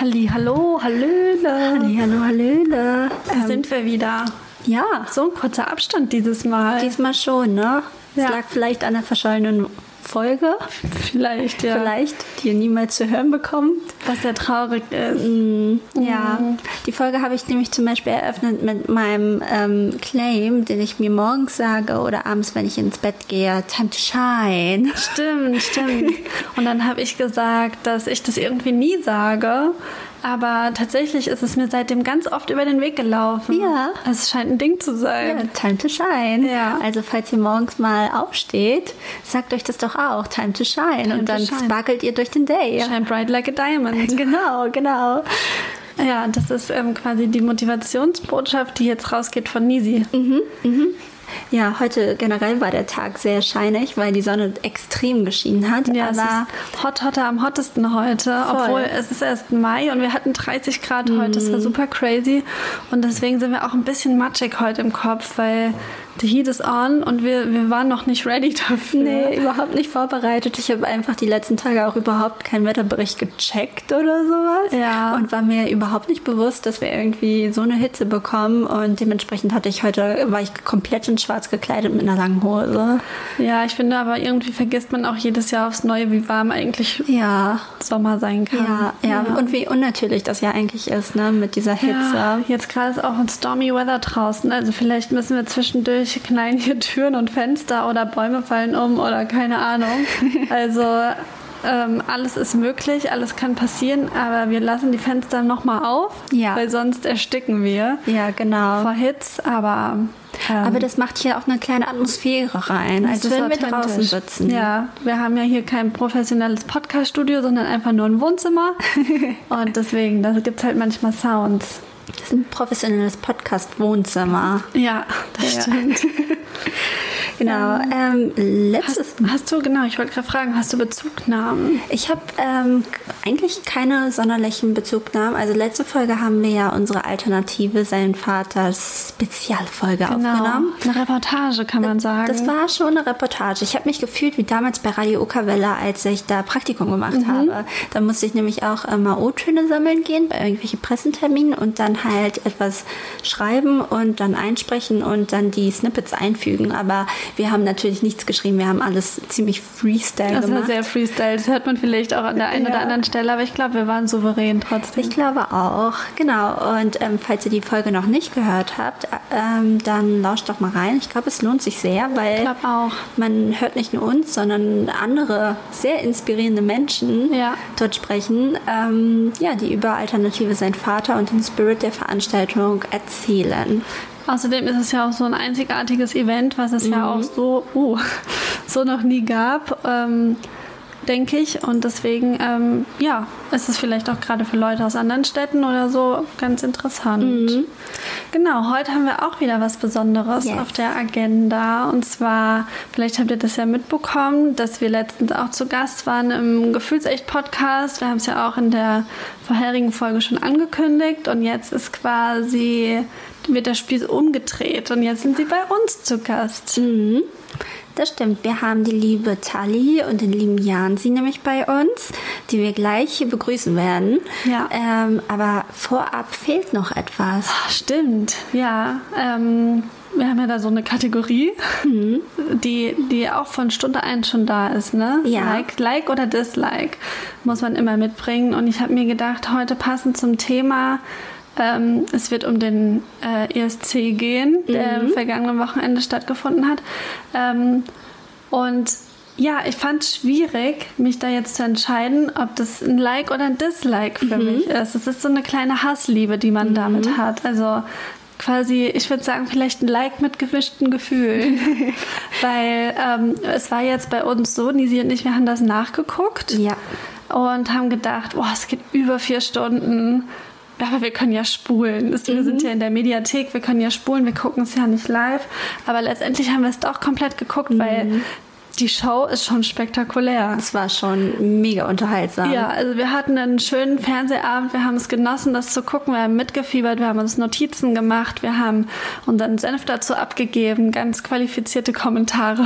Halli, hallo, hallöle. Halli, hallo, hallöle. Da ähm, sind wir wieder. Ja. So ein kurzer Abstand dieses Mal. Diesmal schon, ne? Es ja. lag vielleicht an der verschollenen Folge. Vielleicht, ja. Vielleicht, die ihr niemals zu hören bekommt. Was sehr traurig ist. Mm, ja. Mm. Die Folge habe ich nämlich zum Beispiel eröffnet mit meinem ähm, Claim, den ich mir morgens sage oder abends, wenn ich ins Bett gehe. Time to shine. Stimmt, stimmt. Und dann habe ich gesagt, dass ich das irgendwie nie sage. Aber tatsächlich ist es mir seitdem ganz oft über den Weg gelaufen. Ja. Es scheint ein Ding zu sein. Ja, time to shine. Ja. Also falls ihr morgens mal aufsteht, sagt euch das doch auch. Time to shine. Time und dann shine. sparkelt ihr durch den Day. Shine bright like a diamond. Genau, genau. Ja, das ist ähm, quasi die Motivationsbotschaft, die jetzt rausgeht von Nisi. Mhm, mhm. Ja, heute generell war der Tag sehr scheinig, weil die Sonne extrem geschienen hat. Ja, aber hot, hotter am hottesten heute, Voll. obwohl es ist erst Mai und wir hatten 30 Grad Mhm. heute. Das war super crazy und deswegen sind wir auch ein bisschen matschig heute im Kopf, weil the heat is on und wir, wir waren noch nicht ready dafür. Nee, überhaupt nicht vorbereitet. Ich habe einfach die letzten Tage auch überhaupt keinen Wetterbericht gecheckt oder sowas. Ja. Und war mir überhaupt nicht bewusst, dass wir irgendwie so eine Hitze bekommen. Und dementsprechend hatte ich heute, war ich komplett in schwarz gekleidet mit einer langen Hose. Ja, ich finde aber irgendwie vergisst man auch jedes Jahr aufs Neue, wie warm eigentlich Ja. Sommer sein kann. Ja, ja, und wie unnatürlich das ja eigentlich ist, ne, mit dieser Hitze. Ja, jetzt gerade ist auch ein stormy Weather draußen. Also vielleicht müssen wir zwischendurch knallen hier Türen und Fenster oder Bäume fallen um oder keine Ahnung. Also ähm, alles ist möglich, alles kann passieren, aber wir lassen die Fenster nochmal auf, Ja. weil sonst ersticken wir Ja, genau. vor Hitze. Aber ähm, Aber das macht hier auch eine kleine Atmosphäre rein, als es ist würden wir draußen sitzen. Ja, wir haben ja hier kein professionelles Podcast-Studio, sondern einfach nur ein Wohnzimmer. und deswegen, da gibt es halt manchmal Sounds. Das ist ein professionelles Podcast-Wohnzimmer. Ja, das Ja. stimmt. Genau. Ähm, letztes Hast, hast du, genau, ich wollte gerade fragen, hast du Bezugnahmen? Ich habe ähm, eigentlich keine sonderlichen Bezugnahmen. Also letzte Folge haben wir ja unsere Alternative Sein Vaters Spezialfolge aufgenommen. Eine Reportage, kann man sagen. Das war schon eine Reportage. Ich habe mich gefühlt wie damals bei Radio Okawelle, als ich da Praktikum gemacht habe. Da musste ich nämlich auch immer O-Töne sammeln gehen bei irgendwelchen Pressenterminen und dann halt etwas schreiben und dann einsprechen und dann die Snippets einfügen. Aber wir haben natürlich nichts geschrieben. Wir haben alles ziemlich Freestyle das war gemacht. sehr Freestyle. Das hört man vielleicht auch an der einen Ja. oder anderen Stelle, aber ich glaube, wir waren souverän trotzdem. Ich glaube auch, genau. Und ähm, falls ihr die Folge noch nicht gehört habt, ähm, dann lauscht doch mal rein. Ich glaube, es lohnt sich sehr, weil man hört nicht nur uns, sondern andere sehr inspirierende Menschen Ja. dort sprechen, ähm, ja, die über Alternative Sein Vater und den Spirit der Veranstaltung erzählen. Außerdem ist es ja auch so ein einzigartiges Event, was es ja auch so, uh, so noch nie gab, ähm, denke ich. Und deswegen, ähm, ja, ist es vielleicht auch gerade für Leute aus anderen Städten oder so ganz interessant. Genau, heute haben wir auch wieder was Besonderes Yes. auf der Agenda. Und zwar, vielleicht habt ihr das ja mitbekommen, dass wir letztens auch zu Gast waren im Gefühlsecht-Podcast. Wir haben es ja auch in der vorherigen Folge schon angekündigt. Und jetzt ist quasi, wird der Spieß umgedreht. Und jetzt sind sie bei uns zu Gast. Mhm. Das stimmt. Wir haben die liebe Tali und den lieben Jansi nämlich bei uns, die wir gleich begrüßen werden. Ja. Ähm, aber vorab fehlt noch etwas. Ach, Stimmt, ja. Ähm, wir haben ja da so eine Kategorie, die, die auch von Stunde 1 schon da ist, ne? Ja. Like, like oder Dislike muss man immer mitbringen. Und ich habe mir gedacht, heute passend zum Thema, ähm, es wird um den äh, ESC gehen, der am vergangenen Wochenende stattgefunden hat. Ähm, und ja, ich fand es schwierig, mich da jetzt zu entscheiden, ob das ein Like oder ein Dislike für mich ist. Es ist so eine kleine Hassliebe, die man damit hat. Also quasi, ich würde sagen, vielleicht ein Like mit gemischten Gefühlen. Weil ähm, es war jetzt bei uns so, Nisi und ich, wir haben das nachgeguckt Ja. und haben gedacht, boah, es geht über vier Stunden. Aber wir können ja spulen. Es- Wir sind ja in der Mediathek, wir können ja spulen, wir gucken es ja nicht live. Aber letztendlich haben wir es doch komplett geguckt, weil die Show ist schon spektakulär. Es war schon mega unterhaltsam. Ja, also wir hatten einen schönen Fernsehabend, wir haben es genossen, das zu gucken, wir haben mitgefiebert, wir haben uns Notizen gemacht, wir haben unseren Senf dazu abgegeben, ganz qualifizierte Kommentare.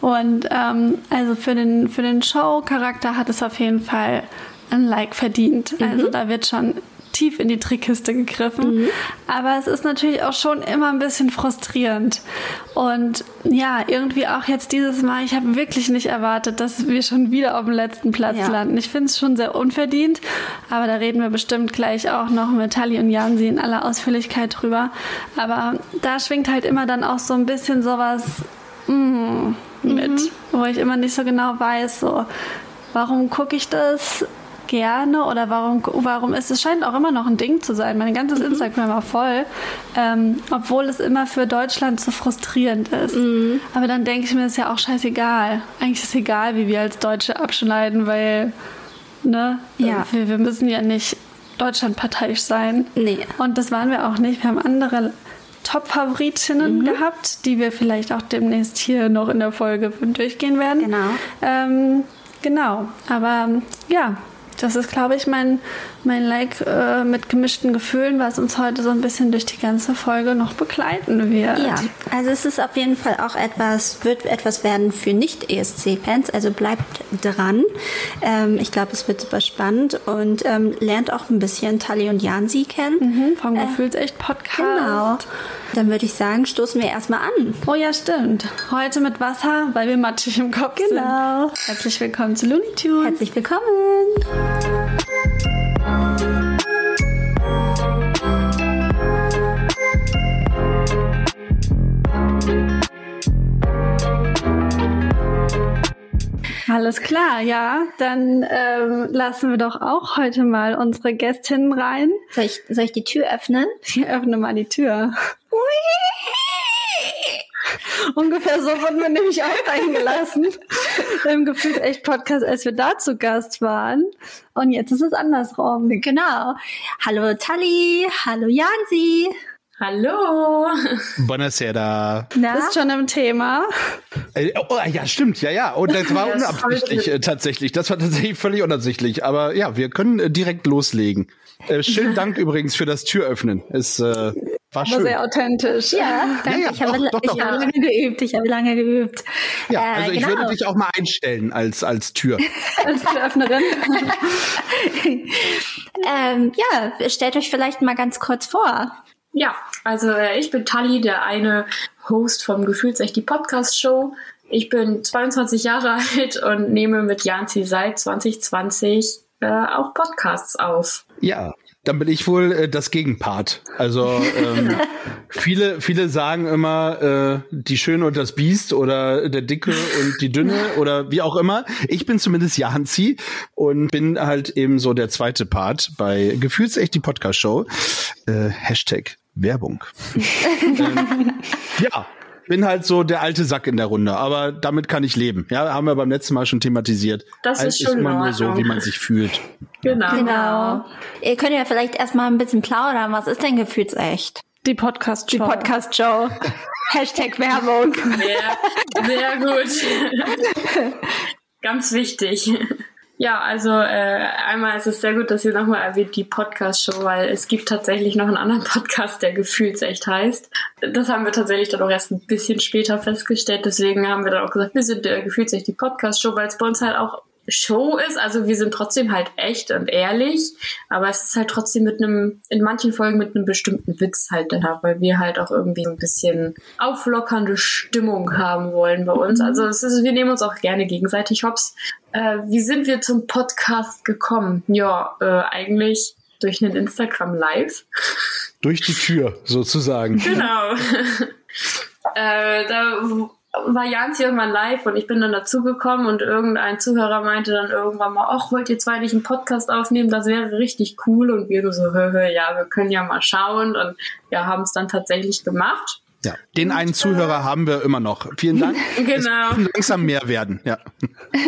Und ähm, also für den, für den Show-Charakter hat es auf jeden Fall ein Like verdient. Mhm. Also da wird schon tief in die Trickkiste gegriffen. Mhm. Aber es ist natürlich auch schon immer ein bisschen frustrierend. Und ja, irgendwie auch jetzt dieses Mal, ich habe wirklich nicht erwartet, dass wir schon wieder auf dem letzten Platz ja. landen. Ich finde es schon sehr unverdient, aber da reden wir bestimmt gleich auch noch mit Tali und Jansi in aller Ausführlichkeit drüber. Aber da schwingt halt immer dann auch so ein bisschen sowas mm, mit, mhm. wo ich immer nicht so genau weiß, so, warum gucke ich das? Gerne oder warum, warum ist es scheint auch immer noch ein Ding zu sein. Mein ganzes mhm. Instagram war voll, ähm, obwohl es immer für Deutschland so frustrierend ist. Mhm. Aber dann denke ich mir, ist ja auch scheißegal. Eigentlich ist es egal, wie wir als Deutsche abschneiden, weil ne, ja. wir, wir müssen ja nicht deutschlandparteiisch sein. Nee. Und das waren wir auch nicht. Wir haben andere Top-Favoritinnen mhm. gehabt, die wir vielleicht auch demnächst hier noch in der Folge durchgehen werden. Genau. Ähm, genau. Aber ja, das ist, glaube ich, mein, mein Like äh, mit gemischten Gefühlen, was uns heute so ein bisschen durch die ganze Folge noch begleiten wird. Ja, also es ist auf jeden Fall auch etwas, wird etwas werden für Nicht-ESC-Fans, also bleibt dran. Ähm, ich glaube, es wird super spannend und ähm, lernt auch ein bisschen Tali und Jansi kennen. Mhm, vom äh, Gefühlsecht-Podcast. Genau. Dann würde ich sagen, stoßen wir erstmal an. Oh ja, stimmt. Heute mit Wasser, weil wir matschig im Kopf genau. sind. Genau. Herzlich willkommen zu Looney Tunes. Herzlich willkommen. Alles klar, ja. Dann ähm, lassen wir doch auch heute mal unsere Gästinnen rein. Soll ich, soll ich die Tür öffnen? Ich öffne mal die Tür. Ungefähr so wurden wir nämlich auch reingelassen im Gefühls echt Podcast, als wir da zu Gast waren. Und jetzt ist es andersrum. Genau. Hallo Tali, hallo Jansi. Hallo. Buonasera. Na? Bist schon im Thema? Äh, oh, ja, stimmt, ja, ja. Und das war unabsichtlich äh, tatsächlich. Das war tatsächlich völlig unabsichtlich. Aber ja, wir können äh, direkt loslegen. Äh, schönen Dank übrigens für das Türöffnen. Es äh, war, war schön. sehr authentisch. Ja, danke. Ja, ja, ich, habe, doch, doch, ich habe lange geübt. Ich habe lange geübt. Ja, äh, also ich genau. würde dich auch mal einstellen als als Tür. als Türöffnerin. ähm, ja, stellt euch vielleicht mal ganz kurz vor. Ja, also äh, ich bin Tali, der eine Host vom Gefühlsecht die Podcast Show. Ich bin 22 Jahre alt und nehme mit Janzi seit 2020 äh, auch Podcasts auf. Ja, dann bin ich wohl äh, das Gegenpart. Also ähm, viele, viele sagen immer äh, die Schöne und das Biest oder der Dicke und die Dünne oder wie auch immer. Ich bin zumindest Janzi und bin halt eben so der zweite Part bei Gefühlsecht die Podcast Show. Äh, Hashtag Werbung. ähm, ja, bin halt so der alte Sack in der Runde, aber damit kann ich leben. Ja, haben wir beim letzten Mal schon thematisiert. Das Alt ist schon ist immer nur so, wie man sich fühlt. Genau. genau. Ihr könnt ja vielleicht erstmal ein bisschen plaudern. Was ist denn gefühlsecht? Die Podcast-Show. Die Podcast-Show. Hashtag Werbung. Ja, sehr gut. Ganz wichtig. Ja, also äh, einmal ist es sehr gut, dass ihr nochmal erwähnt die Podcast-Show, weil es gibt tatsächlich noch einen anderen Podcast, der gefühlsecht heißt. Das haben wir tatsächlich dann auch erst ein bisschen später festgestellt. Deswegen haben wir dann auch gesagt, wir sind äh, gefühlsecht die Podcast-Show, weil es bei uns halt auch Show ist. Also wir sind trotzdem halt echt und ehrlich, aber es ist halt trotzdem mit einem, in manchen Folgen mit einem bestimmten Witz halt da, weil wir halt auch irgendwie ein bisschen auflockernde Stimmung haben wollen bei uns. Mhm. Also es ist, wir nehmen uns auch gerne gegenseitig hops. Äh, wie sind wir zum Podcast gekommen? Ja, äh, eigentlich durch einen Instagram Live. Durch die Tür, sozusagen. Genau. äh, da war Jans irgendwann live und ich bin dann dazugekommen und irgendein Zuhörer meinte dann irgendwann mal, ach, wollt ihr zwei nicht einen Podcast aufnehmen? Das wäre richtig cool. Und wir so, hö, hö, ja, wir können ja mal schauen und ja, haben es dann tatsächlich gemacht. Ja, den und, einen Zuhörer äh, haben wir immer noch. Vielen Dank. genau. Es langsam mehr werden, ja.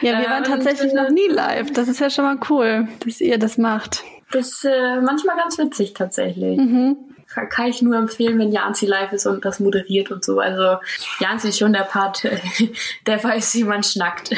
ja, wir waren tatsächlich noch nie live. Das ist ja schon mal cool, dass ihr das macht. Das ist äh, manchmal ganz witzig tatsächlich. Mhm kann ich nur empfehlen, wenn Janzi live ist und das moderiert und so. Also Janzi ist schon der Part, der weiß, wie man schnackt.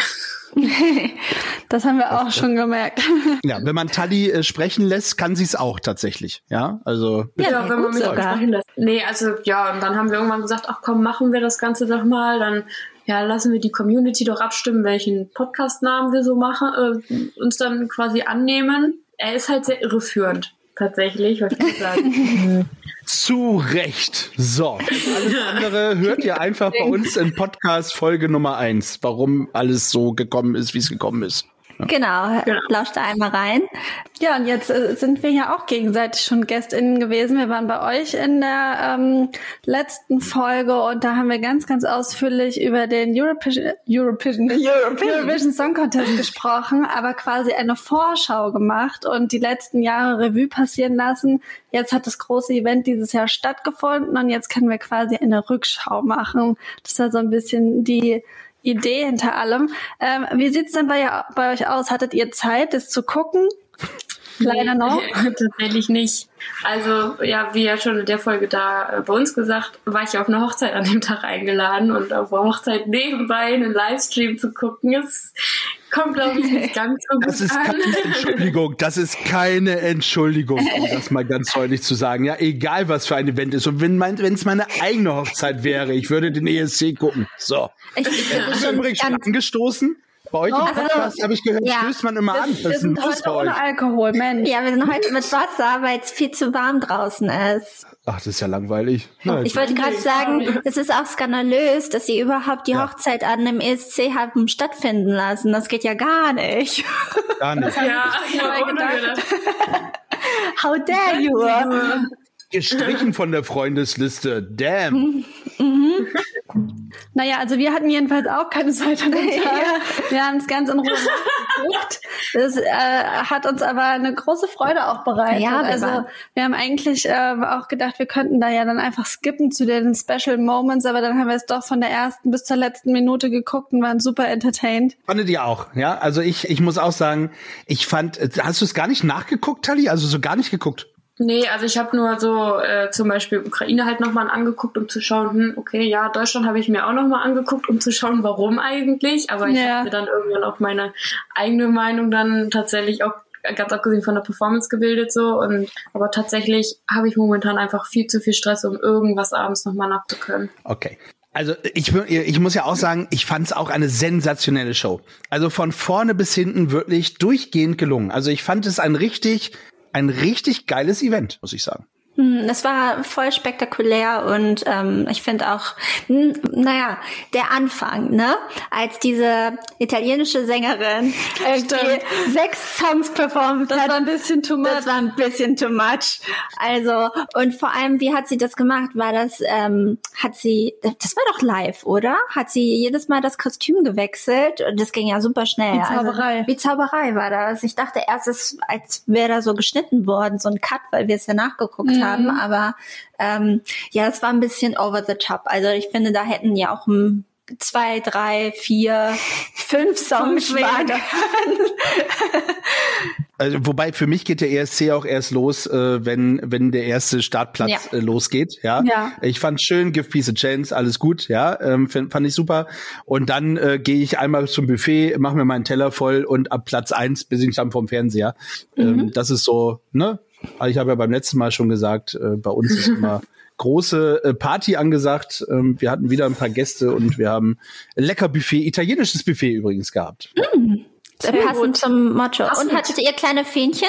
das haben wir auch schon gemerkt. Ja, wenn man Tali äh, sprechen lässt, kann sie es auch tatsächlich. Ja, also. Ja, ja wenn man mich sogar. sprechen lässt. Nee, also ja, und dann haben wir irgendwann gesagt, ach komm, machen wir das Ganze doch mal. Dann ja, lassen wir die Community doch abstimmen, welchen Podcast-Namen wir so machen, äh, uns dann quasi annehmen. Er ist halt sehr irreführend, tatsächlich, was ich sagen. Zu Recht. So, alles andere hört ihr einfach bei uns in Podcast Folge Nummer eins, warum alles so gekommen ist, wie es gekommen ist. Genau, genau. lauscht da einmal rein. Ja, und jetzt äh, sind wir ja auch gegenseitig schon GästInnen gewesen. Wir waren bei euch in der ähm, letzten Folge und da haben wir ganz, ganz ausführlich über den European, European, European. Eurovision Song Contest gesprochen, aber quasi eine Vorschau gemacht und die letzten Jahre Revue passieren lassen. Jetzt hat das große Event dieses Jahr stattgefunden und jetzt können wir quasi eine Rückschau machen. Das war so ein bisschen die Idee hinter allem. Ähm, wie sieht's denn bei, bei euch aus? Hattet ihr Zeit, das zu gucken? Leider noch. Tatsächlich nicht. Also, ja, wie ja schon in der Folge da äh, bei uns gesagt, war ich auf eine Hochzeit an dem Tag eingeladen und auf der Hochzeit nebenbei einen Livestream zu gucken, ist kommt, glaube ich, nicht ganz so gut Das ist keine Entschuldigung. Das ist keine Entschuldigung, um das mal ganz deutlich zu sagen. Ja, egal was für ein Event ist. Und wenn mein, es meine eigene Hochzeit wäre, ich würde den ESC gucken. So. Ich, ich bin übrigens schon angestoßen. Bei euch oh, im Podcast habe ich gehört, ja. stößt man immer an. Das wir sind heute ohne Alkohol, Mensch. Ja, wir sind heute mit Wasser, weil es viel zu warm draußen ist. Ach, das ist ja langweilig. Nein, ich wollte gerade sagen, es ist auch skandalös, dass sie überhaupt die ja. Hochzeit an einem ESC haben stattfinden lassen. Das geht ja gar nicht. Gar nicht. ja, ich habe gedacht. How dare you? Gestrichen von der Freundesliste. Damn. Mhm. Naja, also wir hatten jedenfalls auch keine Zeit an dem Tag. Ja. Wir haben es ganz in Ruhe geguckt. Das äh, hat uns aber eine große Freude auch bereitet. Ja, also waren. wir haben eigentlich äh, auch gedacht, wir könnten da ja dann einfach skippen zu den Special Moments, aber dann haben wir es doch von der ersten bis zur letzten Minute geguckt und waren super entertained. Fandet ihr auch, ja? Also ich, ich muss auch sagen, ich fand, hast du es gar nicht nachgeguckt, Tali? Also so gar nicht geguckt? Nee, also ich habe nur so äh, zum Beispiel Ukraine halt nochmal angeguckt, um zu schauen, hm, okay, ja, Deutschland habe ich mir auch nochmal angeguckt, um zu schauen, warum eigentlich. Aber ich ja. habe mir dann irgendwann auch meine eigene Meinung dann tatsächlich auch ganz abgesehen von der Performance gebildet so und aber tatsächlich habe ich momentan einfach viel zu viel Stress, um irgendwas abends nochmal nachzukönnen. Okay. Also ich, ich muss ja auch sagen, ich fand es auch eine sensationelle Show. Also von vorne bis hinten wirklich durchgehend gelungen. Also ich fand es ein richtig ein richtig geiles Event, muss ich sagen. Hm, das war voll spektakulär und ähm, ich finde auch, naja, der Anfang, ne? Als diese italienische Sängerin irgendwie sechs Songs performt das hat. Das war ein bisschen too much. Das war ein bisschen too much. Also, und vor allem, wie hat sie das gemacht? War das, ähm, hat sie, das war doch live, oder? Hat sie jedes Mal das Kostüm gewechselt? Und das ging ja super schnell. Wie also, Zauberei. Also, wie Zauberei war das. Ich dachte erst, es, als wäre da so geschnitten worden, so ein Cut, weil wir es ja nachgeguckt mhm haben, mhm. aber ähm, ja, es war ein bisschen over the top. Also ich finde, da hätten ja auch ein zwei, drei, vier, fünf Songs werden Also, wobei für mich geht der ESC auch erst los, äh, wenn wenn der erste Startplatz ja. äh, losgeht. Ja? ja. Ich fand schön, give peace a chance, alles gut. Ja, ähm, find, fand ich super. Und dann äh, gehe ich einmal zum Buffet, mache mir meinen Teller voll und ab Platz eins bin ich dann vom Fernseher. Ähm, mhm. Ähm, das ist so, ne? Ich habe ja beim letzten Mal schon gesagt, äh, bei uns ist immer große äh, Party angesagt. Ähm, wir hatten wieder ein paar Gäste und wir haben lecker Buffet, italienisches Buffet übrigens gehabt. Mm, Sehr passend gut. zum Motto. Passend. Und hattet ihr kleine Fähnchen?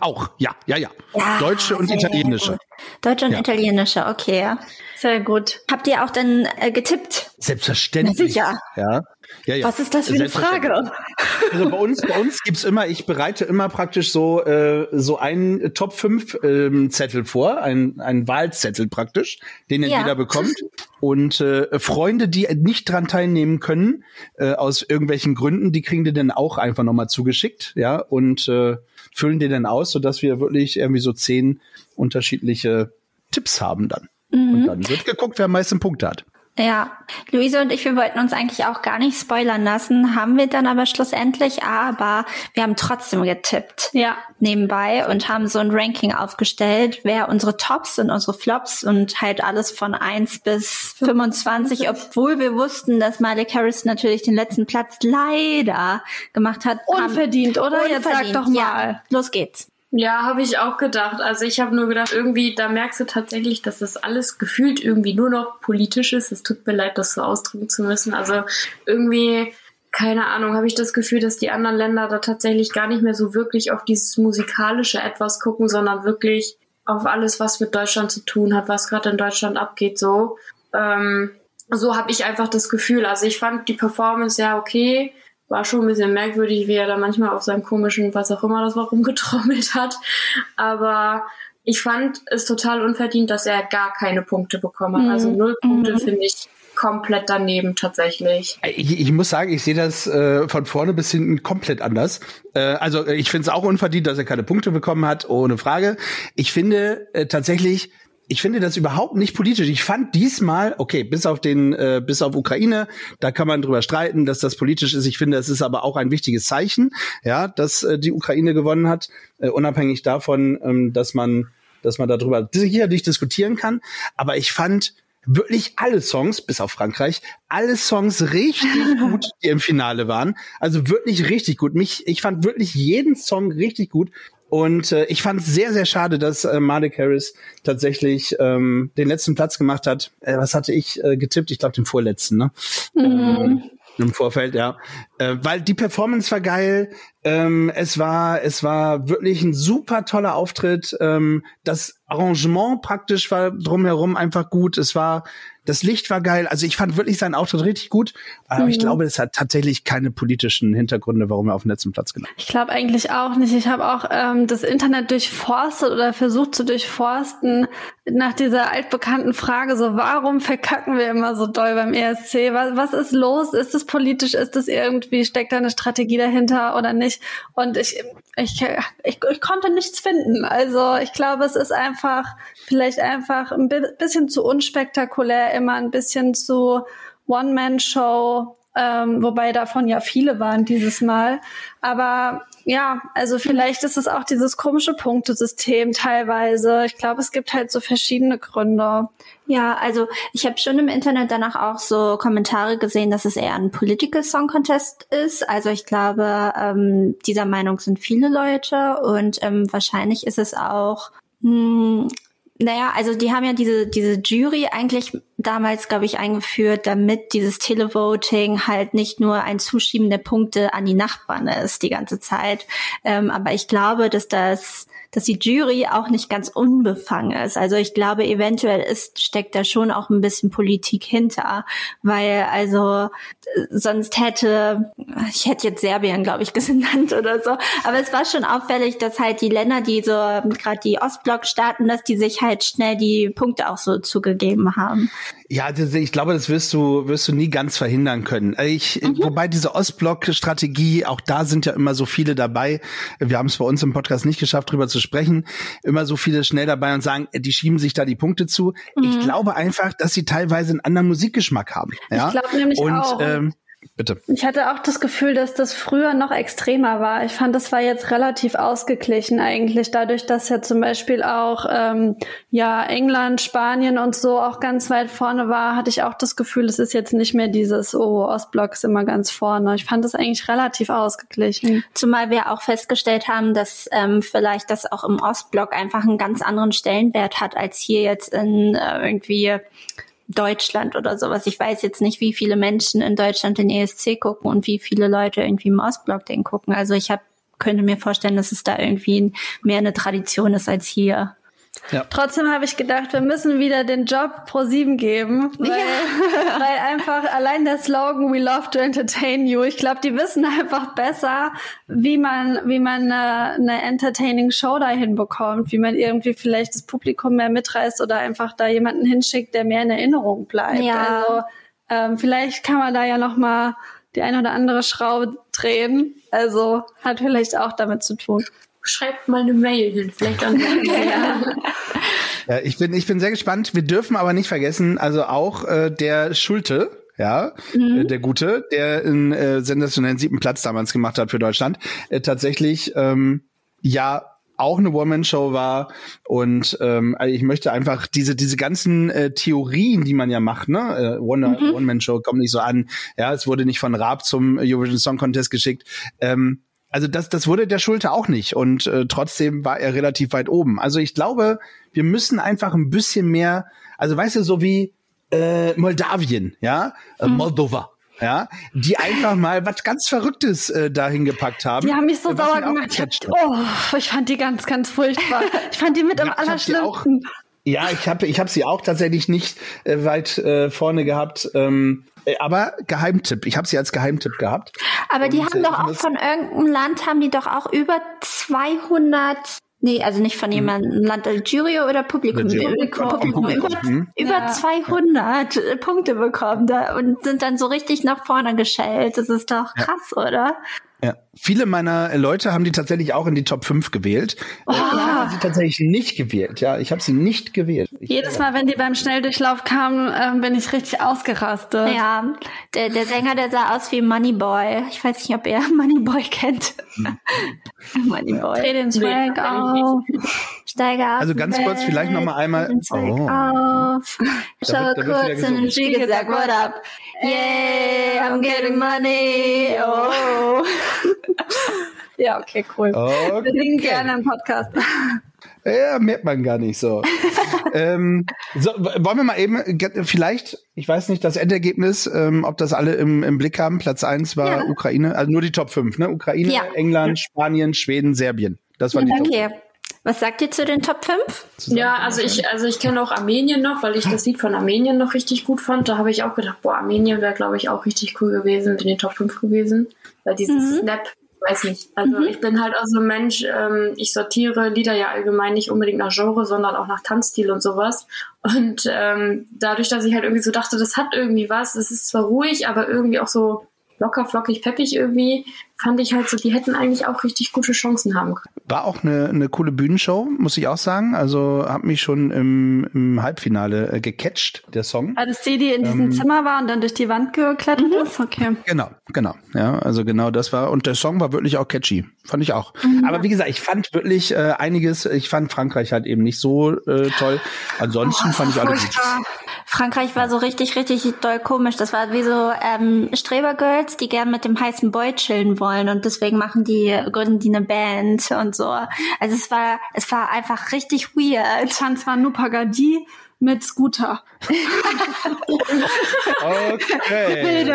Auch, ja, ja, ja. ja Deutsche und italienische. Gut. Deutsche und ja. italienische, okay. Sehr gut. Habt ihr auch dann äh, getippt? Selbstverständlich. Ja. ja. Ja, ja. Was ist das für eine Frage? Also bei uns, bei uns gibt's immer, ich bereite immer praktisch so, äh, so einen Top 5 ähm, Zettel vor, ein, ein Wahlzettel praktisch, den ja. jeder bekommt. Und äh, Freunde, die nicht dran teilnehmen können, äh, aus irgendwelchen Gründen, die kriegen die dann auch einfach nochmal zugeschickt, ja, und äh, füllen die dann aus, sodass wir wirklich irgendwie so zehn unterschiedliche Tipps haben dann. Mhm. Und dann wird geguckt, wer am meisten Punkte hat. Ja, Luise und ich, wir wollten uns eigentlich auch gar nicht spoilern lassen, haben wir dann aber schlussendlich, aber wir haben trotzdem getippt. Ja. Nebenbei und haben so ein Ranking aufgestellt, wer unsere Tops und unsere Flops und halt alles von eins bis 25, obwohl wir wussten, dass Miley Harris natürlich den letzten Platz leider gemacht hat. Unverdient, oder? Unverdient. Jetzt sag doch mal. Ja, los geht's. Ja, habe ich auch gedacht. Also ich habe nur gedacht, irgendwie, da merkst du tatsächlich, dass das alles gefühlt irgendwie nur noch politisch ist. Es tut mir leid, das so ausdrücken zu müssen. Also irgendwie, keine Ahnung, habe ich das Gefühl, dass die anderen Länder da tatsächlich gar nicht mehr so wirklich auf dieses musikalische etwas gucken, sondern wirklich auf alles, was mit Deutschland zu tun hat, was gerade in Deutschland abgeht, so. Ähm, so habe ich einfach das Gefühl. Also ich fand die Performance ja okay war schon ein bisschen merkwürdig, wie er da manchmal auf seinem komischen, was auch immer das war, rumgetrommelt hat. Aber ich fand es total unverdient, dass er gar keine Punkte bekommen hat. Mhm. Also null Punkte mhm. finde ich komplett daneben tatsächlich. Ich, ich muss sagen, ich sehe das äh, von vorne bis hinten komplett anders. Äh, also ich finde es auch unverdient, dass er keine Punkte bekommen hat, ohne Frage. Ich finde äh, tatsächlich, ich finde das überhaupt nicht politisch. Ich fand diesmal, okay, bis auf den, äh, bis auf Ukraine, da kann man drüber streiten, dass das politisch ist. Ich finde, es ist aber auch ein wichtiges Zeichen, ja, dass äh, die Ukraine gewonnen hat, äh, unabhängig davon, ähm, dass man, dass man darüber sicherlich diskutieren kann. Aber ich fand wirklich alle Songs, bis auf Frankreich, alle Songs richtig gut, die im Finale waren. Also wirklich richtig gut. Mich, ich fand wirklich jeden Song richtig gut. Und äh, ich fand es sehr, sehr schade, dass äh, Malik Harris tatsächlich ähm, den letzten Platz gemacht hat. Äh, was hatte ich äh, getippt? Ich glaube den vorletzten, ne? Mhm. Ähm, Im Vorfeld, ja. Äh, weil die Performance war geil. Ähm, es war, es war wirklich ein super toller Auftritt. Ähm, das Arrangement praktisch war drumherum einfach gut. Es war, das Licht war geil. Also ich fand wirklich seinen Auftritt richtig gut. Aber mhm. ich glaube, es hat tatsächlich keine politischen Hintergründe, warum er auf den letzten Platz gelandet Ich glaube eigentlich auch nicht. Ich habe auch ähm, das Internet durchforstet oder versucht zu durchforsten nach dieser altbekannten Frage, so warum verkacken wir immer so doll beim ESC? Was, was ist los? Ist es politisch? Ist es irgendwie, steckt da eine Strategie dahinter oder nicht? Und ich, ich, ich, ich konnte nichts finden. Also ich glaube, es ist einfach vielleicht einfach ein bisschen zu unspektakulär, immer ein bisschen zu One-Man-Show, ähm, wobei davon ja viele waren dieses Mal. Aber ja, also vielleicht ist es auch dieses komische Punktesystem teilweise. Ich glaube, es gibt halt so verschiedene Gründe. Ja, also ich habe schon im Internet danach auch so Kommentare gesehen, dass es eher ein Political Song Contest ist. Also ich glaube, ähm, dieser Meinung sind viele Leute und ähm, wahrscheinlich ist es auch mh, hm, naja, also die haben ja diese, diese Jury eigentlich damals, glaube ich, eingeführt, damit dieses Televoting halt nicht nur ein Zuschieben der Punkte an die Nachbarn ist die ganze Zeit. Ähm, aber ich glaube, dass das dass die Jury auch nicht ganz unbefangen ist. Also ich glaube, eventuell ist, steckt da schon auch ein bisschen Politik hinter, weil also sonst hätte, ich hätte jetzt Serbien, glaube ich, genannt oder so, aber es war schon auffällig, dass halt die Länder, die so gerade die Ostblock-Staaten, dass die sich halt schnell die Punkte auch so zugegeben haben. Ja, ich glaube, das wirst du, wirst du nie ganz verhindern können. Also ich, mhm. Wobei diese Ostblock-Strategie, auch da sind ja immer so viele dabei. Wir haben es bei uns im Podcast nicht geschafft, drüber zu sprechen. Immer so viele schnell dabei und sagen, die schieben sich da die Punkte zu. Mhm. Ich glaube einfach, dass sie teilweise einen anderen Musikgeschmack haben. Ja? Ich glaube nämlich und, auch. Ähm, Bitte. Ich hatte auch das Gefühl, dass das früher noch extremer war. Ich fand, das war jetzt relativ ausgeglichen eigentlich, dadurch, dass ja zum Beispiel auch ähm, ja England, Spanien und so auch ganz weit vorne war, hatte ich auch das Gefühl, es ist jetzt nicht mehr dieses Oh Ostblock ist immer ganz vorne. Ich fand das eigentlich relativ ausgeglichen. Zumal wir auch festgestellt haben, dass ähm, vielleicht das auch im Ostblock einfach einen ganz anderen Stellenwert hat als hier jetzt in äh, irgendwie Deutschland oder sowas. Ich weiß jetzt nicht, wie viele Menschen in Deutschland den ESC gucken und wie viele Leute irgendwie im Ostblock den gucken. Also ich hab, könnte mir vorstellen, dass es da irgendwie mehr eine Tradition ist als hier. Ja. Trotzdem habe ich gedacht, wir müssen wieder den Job pro sieben geben, weil, ja. weil einfach allein der Slogan We love to entertain you. Ich glaube, die wissen einfach besser, wie man wie man eine, eine entertaining Show dahin bekommt, wie man irgendwie vielleicht das Publikum mehr mitreißt oder einfach da jemanden hinschickt, der mehr in Erinnerung bleibt. Ja. Also ähm, vielleicht kann man da ja noch mal die eine oder andere Schraube drehen. Also hat vielleicht auch damit zu tun schreibt mal eine Mail hin, vielleicht an Ja, ich bin, ich bin sehr gespannt. Wir dürfen aber nicht vergessen, also auch äh, der Schulte, ja, mhm. äh, der Gute, der einen äh, sensationellen siebten Platz damals gemacht hat für Deutschland, äh, tatsächlich ähm, ja auch eine One-Man-Show war und ähm, also ich möchte einfach diese diese ganzen äh, Theorien, die man ja macht, ne, äh, One, mhm. One-Man-Show kommt nicht so an, ja, es wurde nicht von Raab zum Eurovision Song Contest geschickt, ähm, also das, das wurde der Schulte auch nicht und äh, trotzdem war er relativ weit oben. Also ich glaube, wir müssen einfach ein bisschen mehr, also weißt du, so wie äh, Moldawien, ja, äh, mhm. Moldova, ja, die einfach mal was ganz Verrücktes äh, dahin gepackt haben. Die haben mich so sauer gemacht. Ich, oh, ich fand die ganz, ganz furchtbar. Ich fand die mit am ja, allerschlimmsten. Ja, ich habe ich hab sie auch tatsächlich nicht äh, weit äh, vorne gehabt. Ähm, äh, aber Geheimtipp. Ich habe sie als Geheimtipp gehabt. Aber die Und, haben doch auch von irgendeinem Land, haben die doch auch über 200 Nee, also nicht von hm. jemandem, Land Jury oder Publikum. Publikum. Publikum. Über, mhm. über 200 äh, Punkte bekommen da und sind dann so richtig nach vorne geschellt. Das ist doch krass, ja. oder? Ja. Viele meiner Leute haben die tatsächlich auch in die Top 5 gewählt. Oh. Ich habe sie tatsächlich nicht gewählt. Ja, ich habe sie nicht gewählt. Ich, Jedes Mal, wenn die beim Schnelldurchlauf kamen, äh, bin ich richtig ausgerastet. Ja, der, der Sänger, der sah aus wie Moneyboy. Ich weiß nicht, ob ihr Moneyboy kennt. Hm. Moneyboy. Dreh den Swag auf. Steige auf. Also ganz kurz, vielleicht noch mal einmal. Oh. auf. Schau kurz in den Spiegel, sag what up. Yeah, I'm getting money. Oh. ja, okay, cool. Okay. Wir singen gerne im Podcast. Ja, merkt man gar nicht so. ähm, so. Wollen wir mal eben, vielleicht, ich weiß nicht, das Endergebnis, ähm, ob das alle im, im Blick haben. Platz eins war ja. Ukraine, also nur die Top 5, ne? Ukraine, ja. England, Spanien, Schweden, Serbien. Das waren ja, die okay. Top was sagt ihr zu den Top 5? Ja, also ich, also ich kenne auch Armenien noch, weil ich das Lied von Armenien noch richtig gut fand. Da habe ich auch gedacht, boah, Armenien wäre, glaube ich, auch richtig cool gewesen, in den Top 5 gewesen. Weil dieses mhm. Snap, weiß nicht. Also mhm. ich bin halt auch so ein Mensch, ähm, ich sortiere Lieder ja allgemein nicht unbedingt nach Genre, sondern auch nach Tanzstil und sowas. Und ähm, dadurch, dass ich halt irgendwie so dachte, das hat irgendwie was, es ist zwar ruhig, aber irgendwie auch so locker, flockig, peppig irgendwie, fand ich halt so, die hätten eigentlich auch richtig gute Chancen haben können. War auch eine, eine coole Bühnenshow, muss ich auch sagen. Also hat mich schon im, im Halbfinale äh, gecatcht, der Song. War das die, die in diesem ähm, Zimmer war und dann durch die Wand geklettert mhm. ist? Okay. Genau, genau. Ja, also genau das war. Und der Song war wirklich auch catchy. Fand ich auch. Mhm. Aber wie gesagt, ich fand wirklich äh, einiges, ich fand Frankreich halt eben nicht so äh, toll. Ansonsten oh, fand ich alles gut. Frankreich war so richtig, richtig doll komisch. Das war wie so ähm, Strebergirls, die gern mit dem heißen Boy chillen wollen und deswegen machen die, gründen die eine Band und so. Also es war, es war einfach richtig weird. Ich fand zwar nur Pagadi mit Scooter. okay.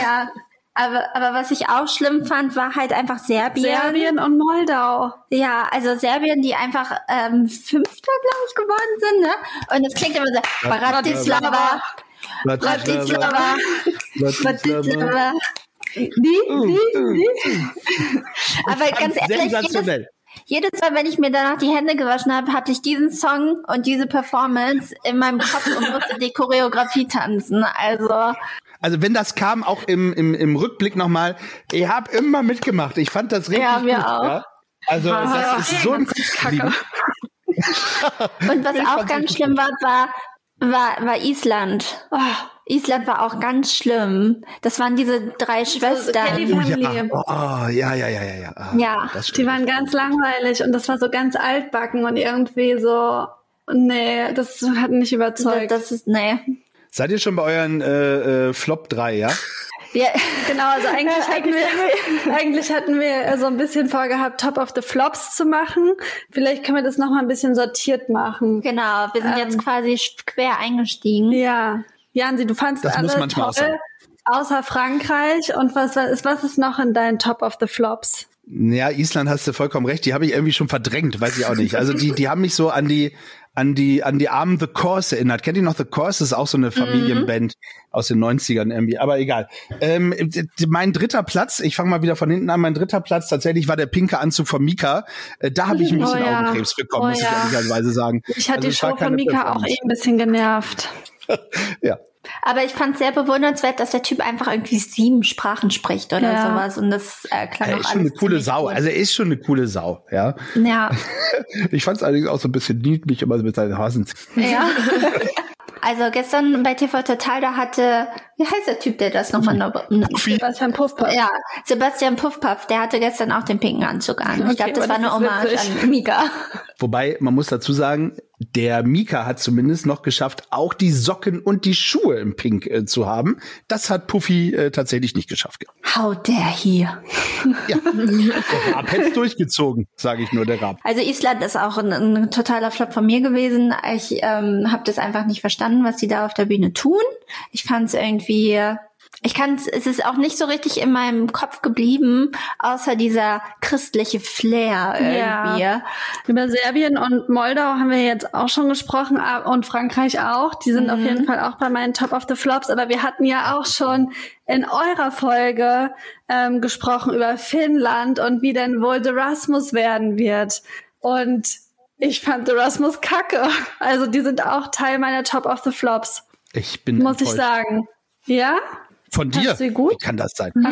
ja, aber, aber was ich auch schlimm fand, war halt einfach Serbien. Serbien und Moldau. Ja, also Serbien, die einfach ähm, Fünfter, glaube ich, geworden sind. Ne? Und es klingt immer so, Bratislava, Bratislava, Bratislava. Nee, nee, nee. Aber ganz ehrlich, jedes, jedes Mal, wenn ich mir danach die Hände gewaschen habe, hatte ich diesen Song und diese Performance in meinem Kopf und musste die Choreografie tanzen. Also also wenn das kam, auch im, im, im Rückblick nochmal, ich habe immer mitgemacht. Ich fand das richtig ja, gut. Auch. Ja? Also ja, das ja, ist so ein Kacke. Und was auch ganz schlimm war, war, war, war Island. Oh, Island war auch ganz schlimm. Das waren diese drei Schwestern. Oh, ja. Oh, ja, ja, ja, ja, ja. Oh, ja. Die waren ganz langweilig und das war so ganz altbacken und irgendwie so, nee, das hat nicht überzeugt. Das, das ist, nee. Seid ihr schon bei euren äh, äh, Flop 3, ja? Ja, genau. Also eigentlich hatten wir, eigentlich hatten wir so ein bisschen vorgehabt, Top of the Flops zu machen. Vielleicht können wir das noch mal ein bisschen sortiert machen. Genau. Wir sind ähm, jetzt quasi quer eingestiegen. Ja. Jansi, du fandst das alle muss toll, außer. außer Frankreich. Und was, was, ist, was ist noch in deinen Top of the Flops? Ja, Island hast du vollkommen recht. Die habe ich irgendwie schon verdrängt, weiß ich auch nicht. Also die, die haben mich so an die an die, an die armen The Course erinnert. Kennt ihr noch The Course? Das ist auch so eine Familienband mhm. aus den 90ern irgendwie. Aber egal. Ähm, mein dritter Platz, ich fange mal wieder von hinten an, mein dritter Platz tatsächlich war der pinke Anzug von Mika. Äh, da habe ich ein bisschen oh, ja. Augenkrebs bekommen, oh, muss ja. ich ehrlicherweise sagen. Ich hatte also, die Show von Mika auch eh ein bisschen genervt. ja. Aber ich fand es sehr bewundernswert, dass der Typ einfach irgendwie sieben Sprachen spricht oder ja. sowas. Und das äh, klang Er ist schon eine coole Sau. Cool. Also er ist schon eine coole Sau, ja. Ja. ich fand es allerdings auch so ein bisschen niedlich, immer mit seinen Hasen. Ja. Also gestern bei TV Total, da hatte, wie heißt der Typ, der das nochmal noch, Sebastian Puffpuff. Ja, Sebastian Puffpuff, der hatte gestern auch den pinken Anzug an. Okay, ich glaube, das war eine Hommage witzig. an Mika. Wobei, man muss dazu sagen, der Mika hat zumindest noch geschafft, auch die Socken und die Schuhe im Pink äh, zu haben. Das hat Puffy äh, tatsächlich nicht geschafft. How dare hier. Ja, der Rab hätte durchgezogen, sage ich nur, der Rab. Also Island ist auch ein, ein totaler Flop von mir gewesen. Ich ähm, habe das einfach nicht verstanden, was die da auf der Bühne tun. Ich fand es irgendwie ich kann es ist auch nicht so richtig in meinem Kopf geblieben, außer dieser christliche Flair irgendwie. Ja. Über Serbien und Moldau haben wir jetzt auch schon gesprochen und Frankreich auch. Die sind mhm. auf jeden Fall auch bei meinen Top of the Flops. Aber wir hatten ja auch schon in eurer Folge ähm, gesprochen über Finnland und wie denn wohl The Rasmus werden wird. Und ich fand The Rasmus kacke. Also die sind auch Teil meiner Top of the Flops. Ich bin muss enttäuscht. ich sagen. Ja? Von dir? Sie gut? Wie kann das sein?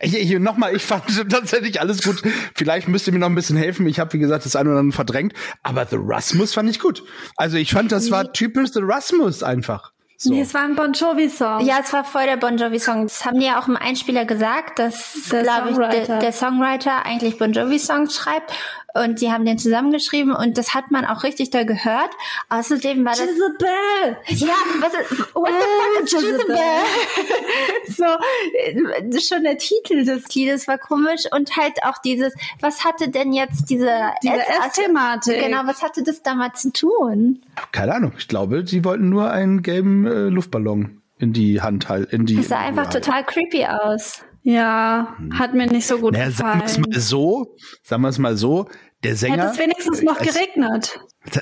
Ich, ich, nochmal, ich fand tatsächlich alles gut. Vielleicht müsst ihr mir noch ein bisschen helfen. Ich habe, wie gesagt, das eine oder andere verdrängt. Aber The Rasmus fand ich gut. Also ich fand, das war typisch The Rasmus einfach. So. Nee, es war ein Bon Jovi-Song. Ja, es war voll der Bon Jovi-Song. Das haben die ja auch im Einspieler gesagt, dass, glaube ich, der, der Songwriter eigentlich Bon Jovi-Songs schreibt und die haben den zusammengeschrieben und das hat man auch richtig da gehört. Außerdem war das Jezebel. Ja, was ist, what the fuck is Jezebel? so schon der Titel des Liedes war komisch und halt auch dieses was hatte denn jetzt diese diese S-Thematik? Genau, was hatte das damals zu tun? Keine Ahnung, ich glaube, sie wollten nur einen gelben äh, Luftballon in die Hand halten, in die Das sah einfach total creepy aus. Ja, hat mir nicht so gut naja, gefallen. Sagen wir es mal so, sagen wir es mal so, der Sänger. Hätte es wenigstens noch geregnet.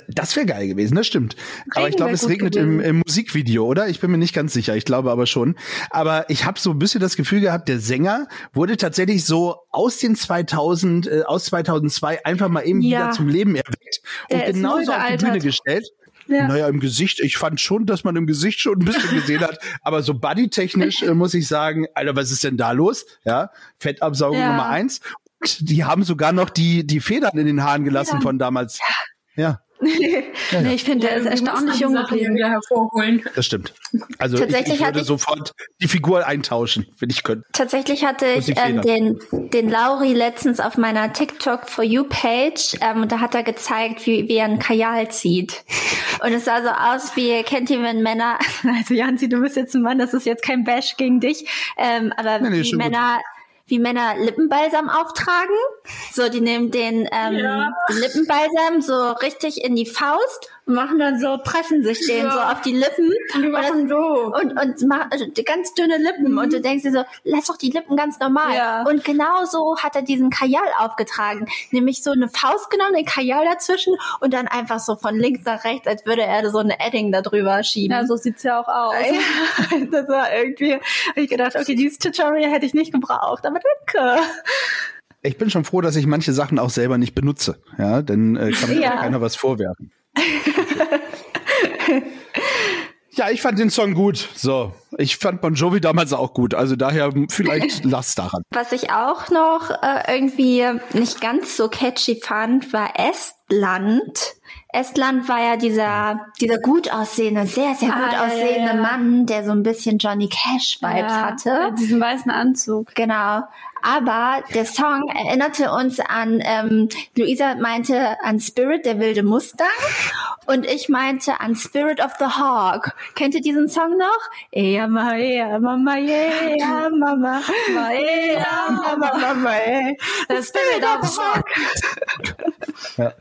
Das wäre geil gewesen, das stimmt. Regen aber ich glaube, es regnet im, im, Musikvideo, oder? Ich bin mir nicht ganz sicher. Ich glaube aber schon. Aber ich habe so ein bisschen das Gefühl gehabt, der Sänger wurde tatsächlich so aus den 2000, äh, aus 2002 einfach mal eben ja. wieder zum Leben erweckt und genauso auf die Bühne gestellt. Ja. Naja, im Gesicht, ich fand schon, dass man im Gesicht schon ein bisschen gesehen hat, aber so bodytechnisch äh, muss ich sagen, Alter, was ist denn da los? Ja, Fettabsaugung ja. Nummer eins die haben sogar noch die, die Federn in den Haaren gelassen ja. von damals. Ja. ja, nee, ich finde, der ist erstaunlich jung geblieben. Hervorholen. Das stimmt. Also ich, ich würde ich, sofort die Figur eintauschen, wenn ich könnte. Tatsächlich hatte ich ähm, den, den Lauri letztens auf meiner TikTok for You Page ähm, und da hat er gezeigt, wie, wie er einen Kajal zieht. Und es sah so aus, wie kennt ihr, wenn Männer, also Janzi, du bist jetzt ein Mann, das ist jetzt kein Bash gegen dich, ähm, aber nee, nee, wie Männer gut wie Männer Lippenbalsam auftragen. So, die nehmen den ähm, ja. Lippenbalsam so richtig in die Faust machen dann so, pressen sich den ja. so auf die Lippen. Und die machen so. Und, und machen also ganz dünne Lippen. Mhm. Und du denkst dir so, lass doch die Lippen ganz normal. Ja. Und genau so hat er diesen Kajal aufgetragen. Nämlich so eine Faust genommen, den Kajal dazwischen und dann einfach so von links nach rechts, als würde er so eine Edding da drüber schieben. Ja, so sieht's ja auch aus. das war irgendwie, hab ich gedacht, okay, dieses Tutorial hätte ich nicht gebraucht aber danke. Ich bin schon froh, dass ich manche Sachen auch selber nicht benutze. Ja, denn äh, kann mir ja. keiner was vorwerfen. Ja, ich fand den Song gut. So, ich fand Bon Jovi damals auch gut. Also daher vielleicht lass daran. Was ich auch noch äh, irgendwie nicht ganz so catchy fand, war Estland. Estland war ja dieser, dieser gut aussehende, sehr, sehr gut ah, aussehende ja, ja. Mann, der so ein bisschen Johnny Cash-Vibes ja, hatte. Diesen weißen Anzug. Genau. Aber der Song erinnerte uns an, ähm, Luisa meinte an Spirit, der wilde Mustang. Und ich meinte an Spirit of the Hawk. Kennt ihr diesen Song noch? Ea ma, ea mama, ea mama, ma, ea mama, mama, The Spirit of the Hawk. Ja.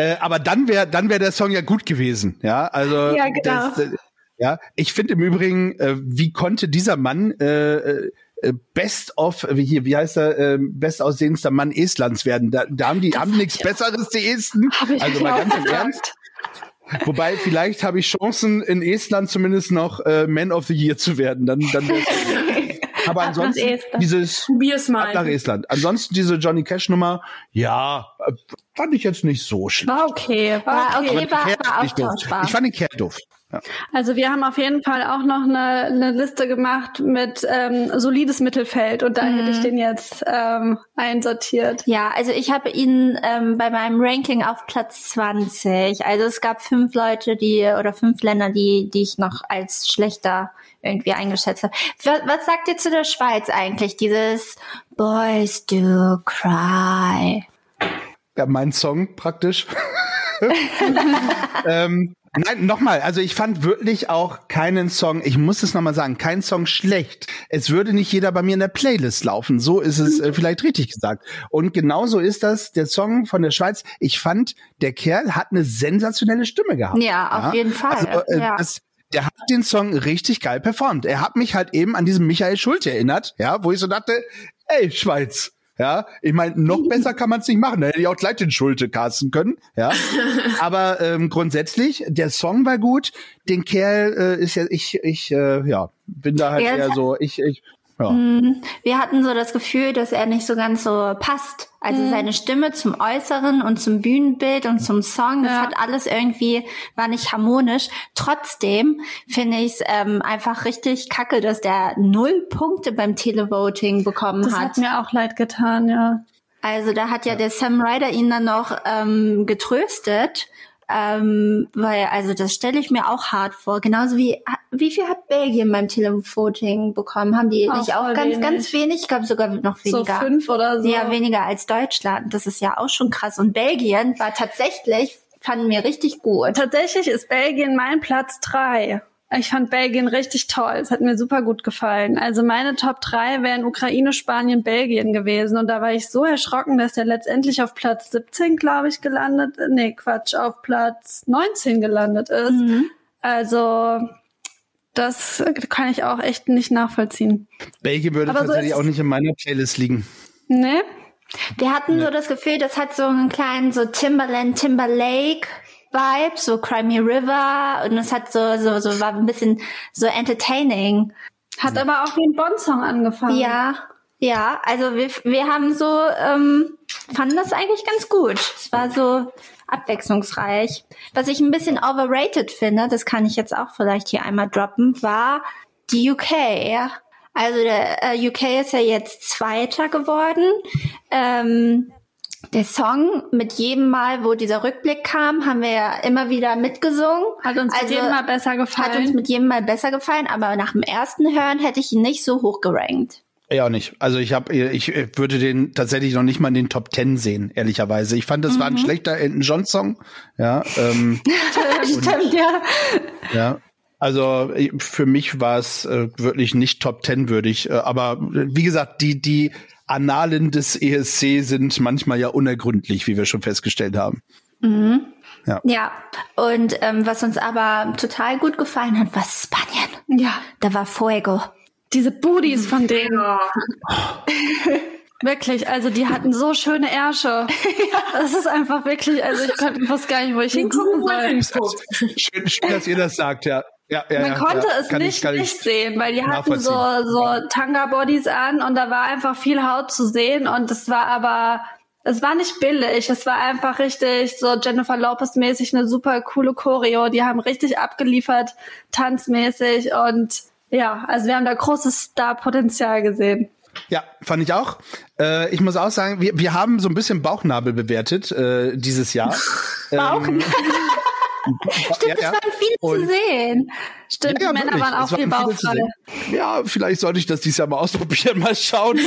Äh, aber dann wäre dann wäre der Song ja gut gewesen, ja. Also ja, genau. Das, äh, ja, ich finde im Übrigen, äh, wie konnte dieser Mann äh, äh Best of, wie hier, wie heißt er, äh, best aussehendster Mann Estlands werden. Da, da haben die das haben nichts Besseres, die Esten. Also mal ganz im Ernst. Wobei, vielleicht habe ich Chancen, in Estland zumindest noch äh, Man of the Year zu werden. Dann, dann Aber ansonsten dieses Probier's mal. nach Estland. Ansonsten diese Johnny Cash Nummer, ja, fand ich jetzt nicht so schlecht. War okay, war okay, war, war austauschbar. Ich fand den Kerl doof. Ja. Also wir haben auf jeden Fall auch noch eine, eine Liste gemacht mit ähm, solides Mittelfeld und da mhm. hätte ich den jetzt ähm, einsortiert. Ja, also ich habe ihn ähm, bei meinem Ranking auf Platz 20. Also es gab fünf Leute, die oder fünf Länder, die die ich noch als schlechter irgendwie eingeschätzt habe. Was, was sagt ihr zu der Schweiz eigentlich? Dieses Boys do cry. Ja, mein Song praktisch. ähm, Nein, nochmal, also ich fand wirklich auch keinen Song, ich muss es nochmal sagen, kein Song schlecht. Es würde nicht jeder bei mir in der Playlist laufen. So ist es äh, vielleicht richtig gesagt. Und genauso ist das der Song von der Schweiz. Ich fand, der Kerl hat eine sensationelle Stimme gehabt. Ja, auf ja? jeden Fall. Also, äh, ja. das, der hat den Song richtig geil performt. Er hat mich halt eben an diesen Michael Schulte erinnert, ja, wo ich so dachte, ey, Schweiz, ja, ich meine, noch besser kann man es nicht machen. Da hätte ich auch gleich den Schulte casten können. Ja, aber ähm, grundsätzlich, der Song war gut. Den Kerl äh, ist ja, ich, ich, äh, ja, bin da halt ja, eher so, ich, ich ja. Mhm. Wir hatten so das Gefühl, dass er nicht so ganz so passt. Also mhm. seine Stimme zum Äußeren und zum Bühnenbild und zum Song, das ja. hat alles irgendwie, war nicht harmonisch. Trotzdem finde ich es ähm, einfach richtig kacke, dass der null Punkte beim Televoting bekommen das hat. Das hat mir auch leid getan, ja. Also da hat ja, ja. der Sam Ryder ihn dann noch ähm, getröstet ähm, weil, also das stelle ich mir auch hart vor. Genauso wie, wie viel hat Belgien beim Televoting bekommen? Haben die auch nicht auch ganz, wenig. ganz wenig? Ich glaube sogar noch weniger. So fünf oder so. Ja, weniger als Deutschland. Das ist ja auch schon krass. Und Belgien war tatsächlich, fanden wir richtig gut. Tatsächlich ist Belgien mein Platz drei. Ich fand Belgien richtig toll. Es hat mir super gut gefallen. Also meine Top 3 wären Ukraine, Spanien, Belgien gewesen. Und da war ich so erschrocken, dass er letztendlich auf Platz 17, glaube ich, gelandet. Nee, Quatsch, auf Platz 19 gelandet ist. Mhm. Also das kann ich auch echt nicht nachvollziehen. Belgien würde Aber tatsächlich so auch nicht in meiner Playlist liegen. Nee? Wir hatten nee. so das Gefühl, das hat so einen kleinen so Timberland, Timberlake Vibe, so Crimey River und es hat so, so, so war ein bisschen so entertaining. Hat aber auch wie ein Bond-Song angefangen. Ja, ja, also wir, wir haben so, ähm, fanden das eigentlich ganz gut. Es war so abwechslungsreich. Was ich ein bisschen overrated finde, das kann ich jetzt auch vielleicht hier einmal droppen, war die UK. Also der äh, UK ist ja jetzt Zweiter geworden. Ähm, der Song mit jedem Mal, wo dieser Rückblick kam, haben wir ja immer wieder mitgesungen. Hat uns also, mit jedem Mal besser gefallen. Hat uns mit jedem Mal besser gefallen, aber nach dem ersten Hören hätte ich ihn nicht so hoch gerankt. Ja, auch nicht. Also ich habe, ich würde den tatsächlich noch nicht mal in den Top Ten sehen, ehrlicherweise. Ich fand, das mhm. war ein mhm. schlechter Elton John Song. Ja, ähm, stimmt, ja. Ja, also für mich war es äh, wirklich nicht Top Ten würdig. Äh, aber wie gesagt, die die Annalen des ESC sind manchmal ja unergründlich, wie wir schon festgestellt haben. Mhm. Ja. ja, und ähm, was uns aber total gut gefallen hat, war Spanien. Ja. Da war Fuego. Diese Booties von denen. Wirklich, also die hatten so schöne Ärsche. ja. Das ist einfach wirklich, also ich wusste gar nicht, wo ich hingucken soll. Schön, schön, dass ihr das sagt, ja. Ja, ja, Man konnte ja, es nicht, ich, nicht sehen, weil die hatten so, so Tanga-Bodies an und da war einfach viel Haut zu sehen und es war aber, es war nicht billig, es war einfach richtig so Jennifer Lopez-mäßig eine super coole Choreo. Die haben richtig abgeliefert, tanzmäßig und ja, also wir haben da großes Star-Potenzial gesehen. Ja, fand ich auch. Äh, ich muss auch sagen, wir, wir haben so ein bisschen Bauchnabel bewertet äh, dieses Jahr. Bauchnabel? Stimmt, ja, es waren viele und, zu sehen. Stimmt, ja, die Männer waren auch viel bauchfrei. Ja, vielleicht sollte ich das dieses Jahr mal ausprobieren, mal schauen.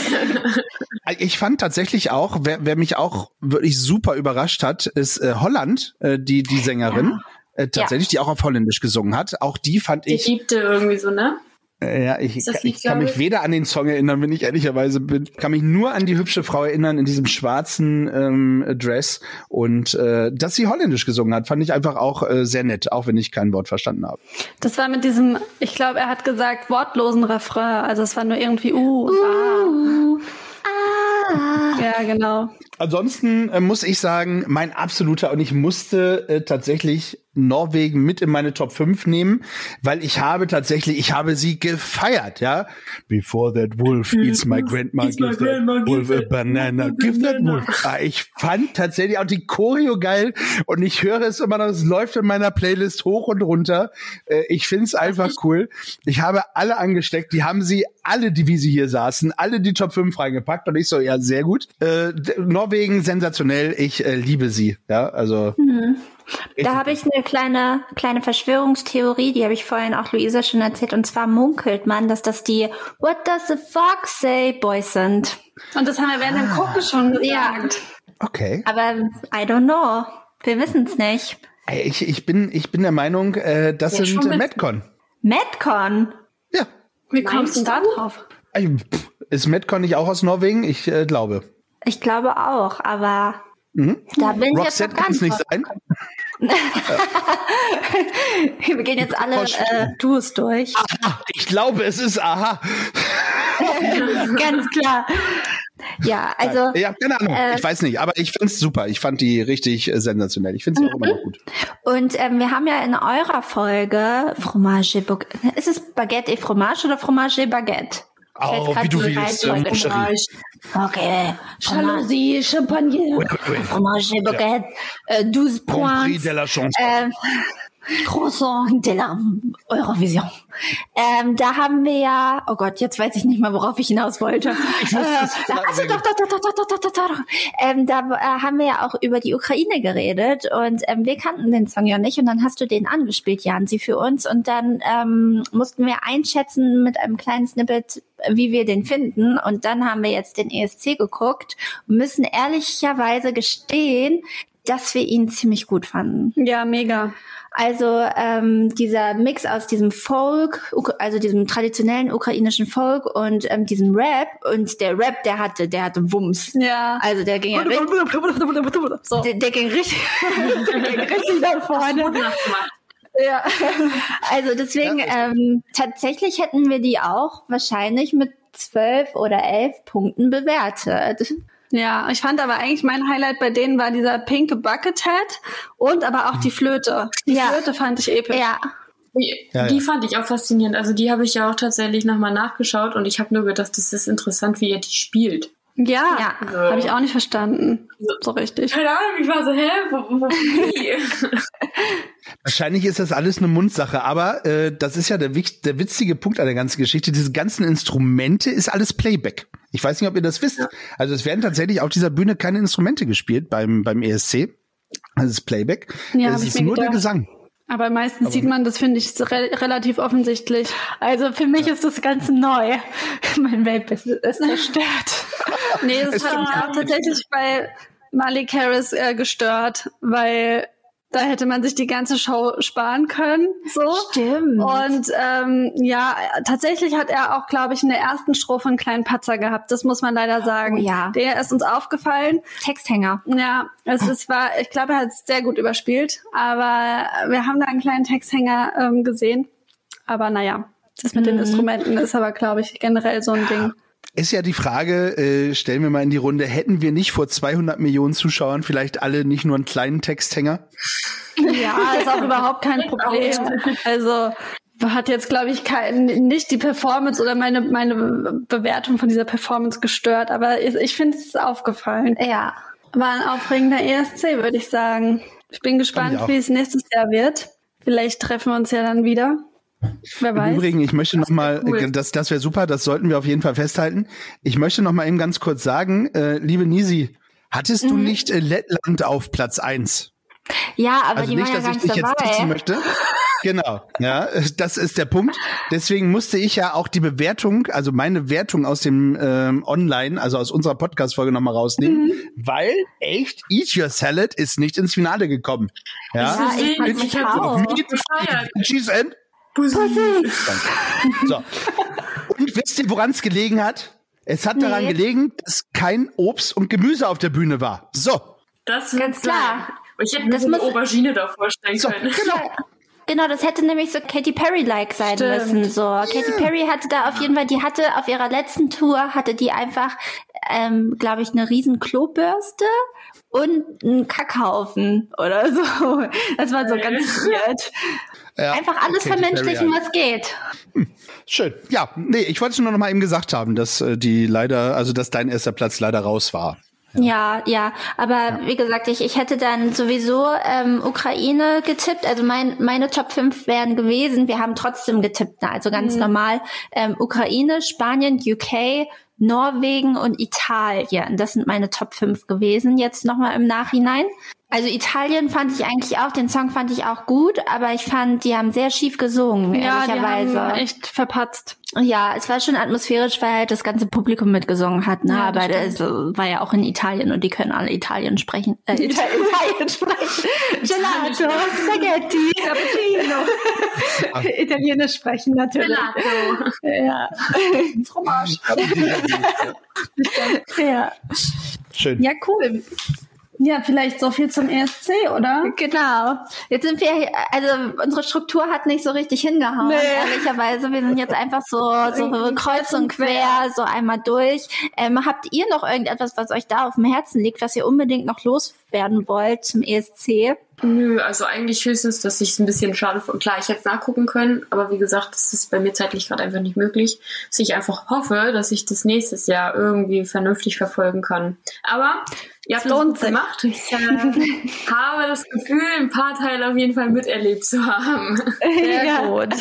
ich fand tatsächlich auch, wer, wer mich auch wirklich super überrascht hat, ist äh, Holland, äh, die, die Sängerin. Äh, tatsächlich, die auch auf Holländisch gesungen hat. Auch die fand die ich. Die liebte irgendwie so, ne? Ja, ich, ich, ich kann mich weder an den Song erinnern, wenn ich ehrlicherweise bin. Kann mich nur an die hübsche Frau erinnern in diesem schwarzen ähm, Dress. Und äh, dass sie holländisch gesungen hat, fand ich einfach auch äh, sehr nett, auch wenn ich kein Wort verstanden habe. Das war mit diesem, ich glaube, er hat gesagt, wortlosen Refrain. Also es war nur irgendwie uh, uh ah. ah. Ja, genau. Ansonsten äh, muss ich sagen, mein absoluter, und ich musste äh, tatsächlich Norwegen mit in meine Top 5 nehmen, weil ich habe tatsächlich, ich habe sie gefeiert, ja. Before that wolf eats my grandma, give that grandma, wolf a banana, give that wolf. Ah, ich fand tatsächlich auch die Choreo geil und ich höre es immer noch, es läuft in meiner Playlist hoch und runter. Äh, ich finde es einfach cool. Ich habe alle angesteckt, die haben sie alle, die wie sie hier saßen, alle die Top 5 reingepackt und ich so, ja, sehr gut. Äh, Norwegen sensationell, ich äh, liebe sie, ja, also. Mhm. Da habe ich eine kleine, kleine Verschwörungstheorie, die habe ich vorhin auch Luisa schon erzählt. Und zwar munkelt man, dass das die What does the fox say Boys sind. Und das haben wir während dem Gucken schon gesagt. Ja. Okay. Aber I don't know. Wir wissen es nicht. Ich, ich, bin, ich bin der Meinung, äh, das Ja, sind Metcon. Metcon. Ja. Wie kommst du da drauf? Ist Metcon nicht auch aus Norwegen? Ich äh, glaube. Ich glaube auch, aber da bin ich jetzt Roxette noch kann es nicht sein. Wir gehen jetzt alle äh, Duos durch. Ah, ich glaube, es ist aha. Ganz klar. Ja, also Ja, keine Ahnung. äh, ich weiß nicht, aber ich finde es super. Ich fand die richtig äh, sensationell. Ich finde sie auch immer noch gut. Und ähm, wir haben ja in eurer Folge Fromage et Baguette. Ist es Baguette et Fromage oder Fromage et Baguette? Oh, wie du willst. Ok. Jalousie, champagne, fromage 12 euh, points. Croissant de la Eurovision. Ähm, da haben wir ja, oh Gott, jetzt weiß ich nicht mal, worauf ich hinaus wollte. Ich. Äh, also doch, doch, doch, doch, doch, doch, doch, doch, doch. Ähm, da äh, haben wir ja auch über die Ukraine geredet und ähm, wir kannten den Song ja nicht und dann hast du den angespielt, Jansi, für uns und dann ähm, mussten wir einschätzen mit einem kleinen Snippet, wie wir den finden und dann haben wir jetzt den ESC geguckt und müssen ehrlicherweise gestehen, dass wir ihn ziemlich gut fanden. Ja, mega. Also ähm, dieser Mix aus diesem Folk, also diesem traditionellen ukrainischen Folk und ähm, diesem Rap und der Rap, der hatte, der hatte Wumms. Ja. Also der ging ja richtig, So. der, der ging richtig, der ging richtig nach vorne. Ja. Also deswegen Ja, ähm, tatsächlich hätten wir die auch wahrscheinlich mit zwölf oder elf Punkten bewertet. Ja, ich fand aber eigentlich mein Highlight bei denen war dieser pinke Buckethead und aber auch die Flöte. Die Ja. Flöte fand ich episch. Ja. Die, Ja, die ja. fand ich auch faszinierend. Also die habe ich ja auch tatsächlich nochmal nachgeschaut und ich habe nur gedacht, das ist interessant, wie er die spielt. Ja, Ja. habe ich auch nicht verstanden. So richtig. Keine Ahnung, ich war so, hä? Wo, wo, wie? Wahrscheinlich ist das alles eine Mundsache, aber äh, das ist ja der, der witzige Punkt an der ganzen Geschichte. Diese ganzen Instrumente ist alles Playback. Ich weiß nicht, ob ihr das wisst. Also es werden tatsächlich auf dieser Bühne keine Instrumente gespielt beim, beim ESC. Das ist Playback. Ja, es ist nur der gedacht. Gesang. Aber meistens sieht man das, finde ich, so re relativ offensichtlich. Also für mich ist das ganz neu. mein Weltbild ist zerstört. Nee, das Es hat mich auch tatsächlich bei Malik Harris äh, gestört, weil da hätte man sich die ganze Show sparen können. So. Stimmt. Und ähm, ja, tatsächlich hat er auch, glaube ich, in der ersten Strophe einen kleinen Patzer gehabt. Das muss man leider sagen. Oh ja. Der ist uns aufgefallen. Texthänger. Ja, es ist, war, ich glaube, er hat es sehr gut überspielt. Aber wir haben da einen kleinen Texthänger ähm, gesehen. Aber naja, das mit den Instrumenten ist aber, glaube ich, generell so ein Ding. Ist ja die Frage, äh, stellen wir mal in die Runde, hätten wir nicht vor 200 Millionen Zuschauern vielleicht alle nicht nur einen kleinen Texthänger? Ja, ist auch überhaupt kein Problem. Also hat jetzt, glaube ich, kein, nicht die Performance oder meine, meine Bewertung von dieser Performance gestört, aber ich, ich finde es ist aufgefallen. Ja. War ein aufregender ESC, würde ich sagen. Ich bin gespannt, ich wie es nächstes Jahr wird. Vielleicht treffen wir uns ja dann wieder. Wer Im weiß. Übrigen, ich möchte noch mal, cool. äh, das, das wäre super, das sollten wir auf jeden Fall festhalten. Ich möchte noch mal eben ganz kurz sagen, äh, liebe Nisi, hattest Mhm. du nicht äh, Lettland auf Platz eins? Ja, aber Also die nicht, waren ja dass gar ich dich nicht jetzt dabei. möchte. Genau, ja, das ist der Punkt. Deswegen musste ich ja auch die Bewertung, also meine Wertung aus dem ähm, Online, also aus unserer Podcast-Folge nochmal rausnehmen, Mhm. weil echt Eat Your Salad ist nicht ins Finale gekommen. Ja, Ja, ich fand mich auch. Meat, gefeiert. Cheese and so. Und wisst ihr, woran es gelegen hat? Es hat daran Nee. gelegen, dass kein Obst und Gemüse auf der Bühne war. So. Das Ganz klar. sein. Ich hätte mir eine Aubergine da vorstellen So, können. genau. Genau, das hätte nämlich so Katy Perry-like sein Stimmt. müssen. So, Katy Perry hatte da auf jeden Fall, die hatte auf ihrer letzten Tour hatte die einfach, ähm, glaube ich, eine riesen Klobürste und einen Kackhaufen oder so. Das war so ganz weird. Ja, Einfach alles Katy vermenschlichen, Perry, was geht. Schön. Ja, nee, ich wollte es nur noch mal eben gesagt haben, dass äh, die leider, also dass dein erster Platz leider raus war. Ja, ja, aber wie gesagt, ich, ich hätte dann sowieso ähm, Ukraine getippt. Also mein, meine Top 5 wären gewesen. Wir haben trotzdem getippt, na, also ganz normal. Ähm, Ukraine, Spanien, UK, Norwegen und Italien. Das sind meine Top 5 gewesen, jetzt nochmal im Nachhinein. Also Italien fand ich eigentlich auch, den Song fand ich auch gut, aber ich fand, die haben sehr schief gesungen, Ja, die ehrlicherweise. haben echt verpatzt. Ja, es war schon atmosphärisch, weil halt das ganze Publikum mitgesungen hat, ne? Ja, aber das war ja auch in Italien und die können alle Italien sprechen. Äh, Ita Italien sprechen. Gelato, Spaghetti, Cappuccino. Italienisch sprechen natürlich. Ja. Fromage. ja. Schön. Ja, cool. Ja, vielleicht so viel zum ESC, oder? Genau. Jetzt sind wir, also unsere Struktur hat nicht so richtig hingehauen, Nee. ehrlicherweise. Wir sind jetzt einfach so, so kreuz und quer, so einmal durch. Ähm, habt ihr noch irgendetwas, was euch da auf dem Herzen liegt, was ihr unbedingt noch loswerden wollt zum ESC? Nö, also eigentlich höchstens, dass ich es ein bisschen schade finde. Klar, ich hätte es nachgucken können, aber wie gesagt, das ist bei mir zeitlich gerade einfach nicht möglich. Dass ich einfach hoffe, dass ich das nächstes Jahr irgendwie vernünftig verfolgen kann. Aber ihr habt Es gut gemacht. Ich äh, habe das Gefühl, ein paar Teile auf jeden Fall miterlebt zu haben. Sehr gut.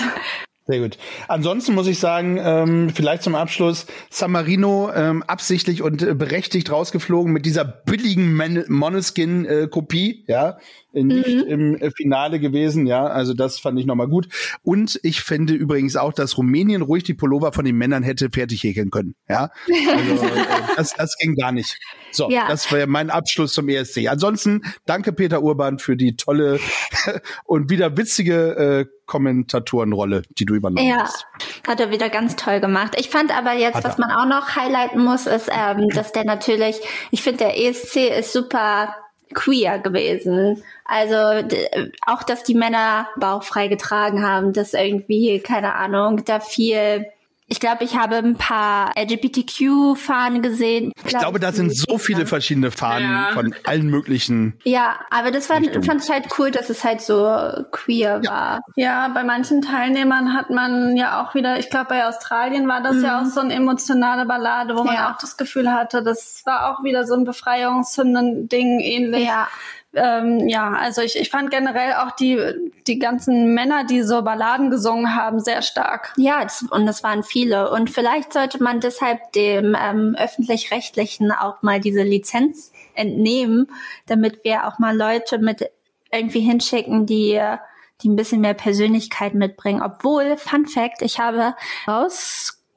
Sehr gut. Ansonsten muss ich sagen, ähm, vielleicht zum Abschluss, San Marino ähm, absichtlich und äh, berechtigt rausgeflogen mit dieser billigen Man- Moneskin-Kopie, ja, äh, nicht im äh, Finale gewesen, ja, also das fand ich nochmal gut. Und ich finde übrigens auch, dass Rumänien ruhig die Pullover von den Männern hätte fertig häkeln können, ja. Also, äh, das, das ging gar nicht. So, Ja. das wäre mein Abschluss zum ESC. Ansonsten danke Peter Urban für die tolle und wieder witzige äh, Kommentatorenrolle, die du übernommen Ja, hast. hat er wieder ganz toll gemacht. Ich fand aber jetzt, Hat was er. man auch noch highlighten muss, ist, ähm, dass der natürlich, ich finde, der ESC ist super queer gewesen. Also auch, dass die Männer bauchfrei getragen haben, dass irgendwie, keine Ahnung, da viel. Ich glaube, ich habe ein paar LGBTQ-Fahnen gesehen. Ich glaube, da sind so viele verschiedene Fahnen Ja. von allen möglichen. Ja, aber das war, Richtungen. fand ich halt cool, dass es halt so queer war. Ja, bei manchen Teilnehmern hat man ja auch wieder, ich glaube bei Australien war das ja auch so eine emotionale Ballade, wo man Ja. auch das Gefühl hatte, das war auch wieder so ein Befreiungshymnen-Ding ähnlich. Ja. Ähm, ja, also ich, ich fand generell auch die, die ganzen Männer, die so Balladen gesungen haben, sehr stark. Ja, das, und das waren viele. Und vielleicht sollte man deshalb dem ähm, öffentlich-rechtlichen auch mal diese Lizenz entnehmen, damit wir auch mal Leute mit irgendwie hinschicken, die die ein bisschen mehr Persönlichkeit mitbringen. Obwohl, Fun Fact, ich habe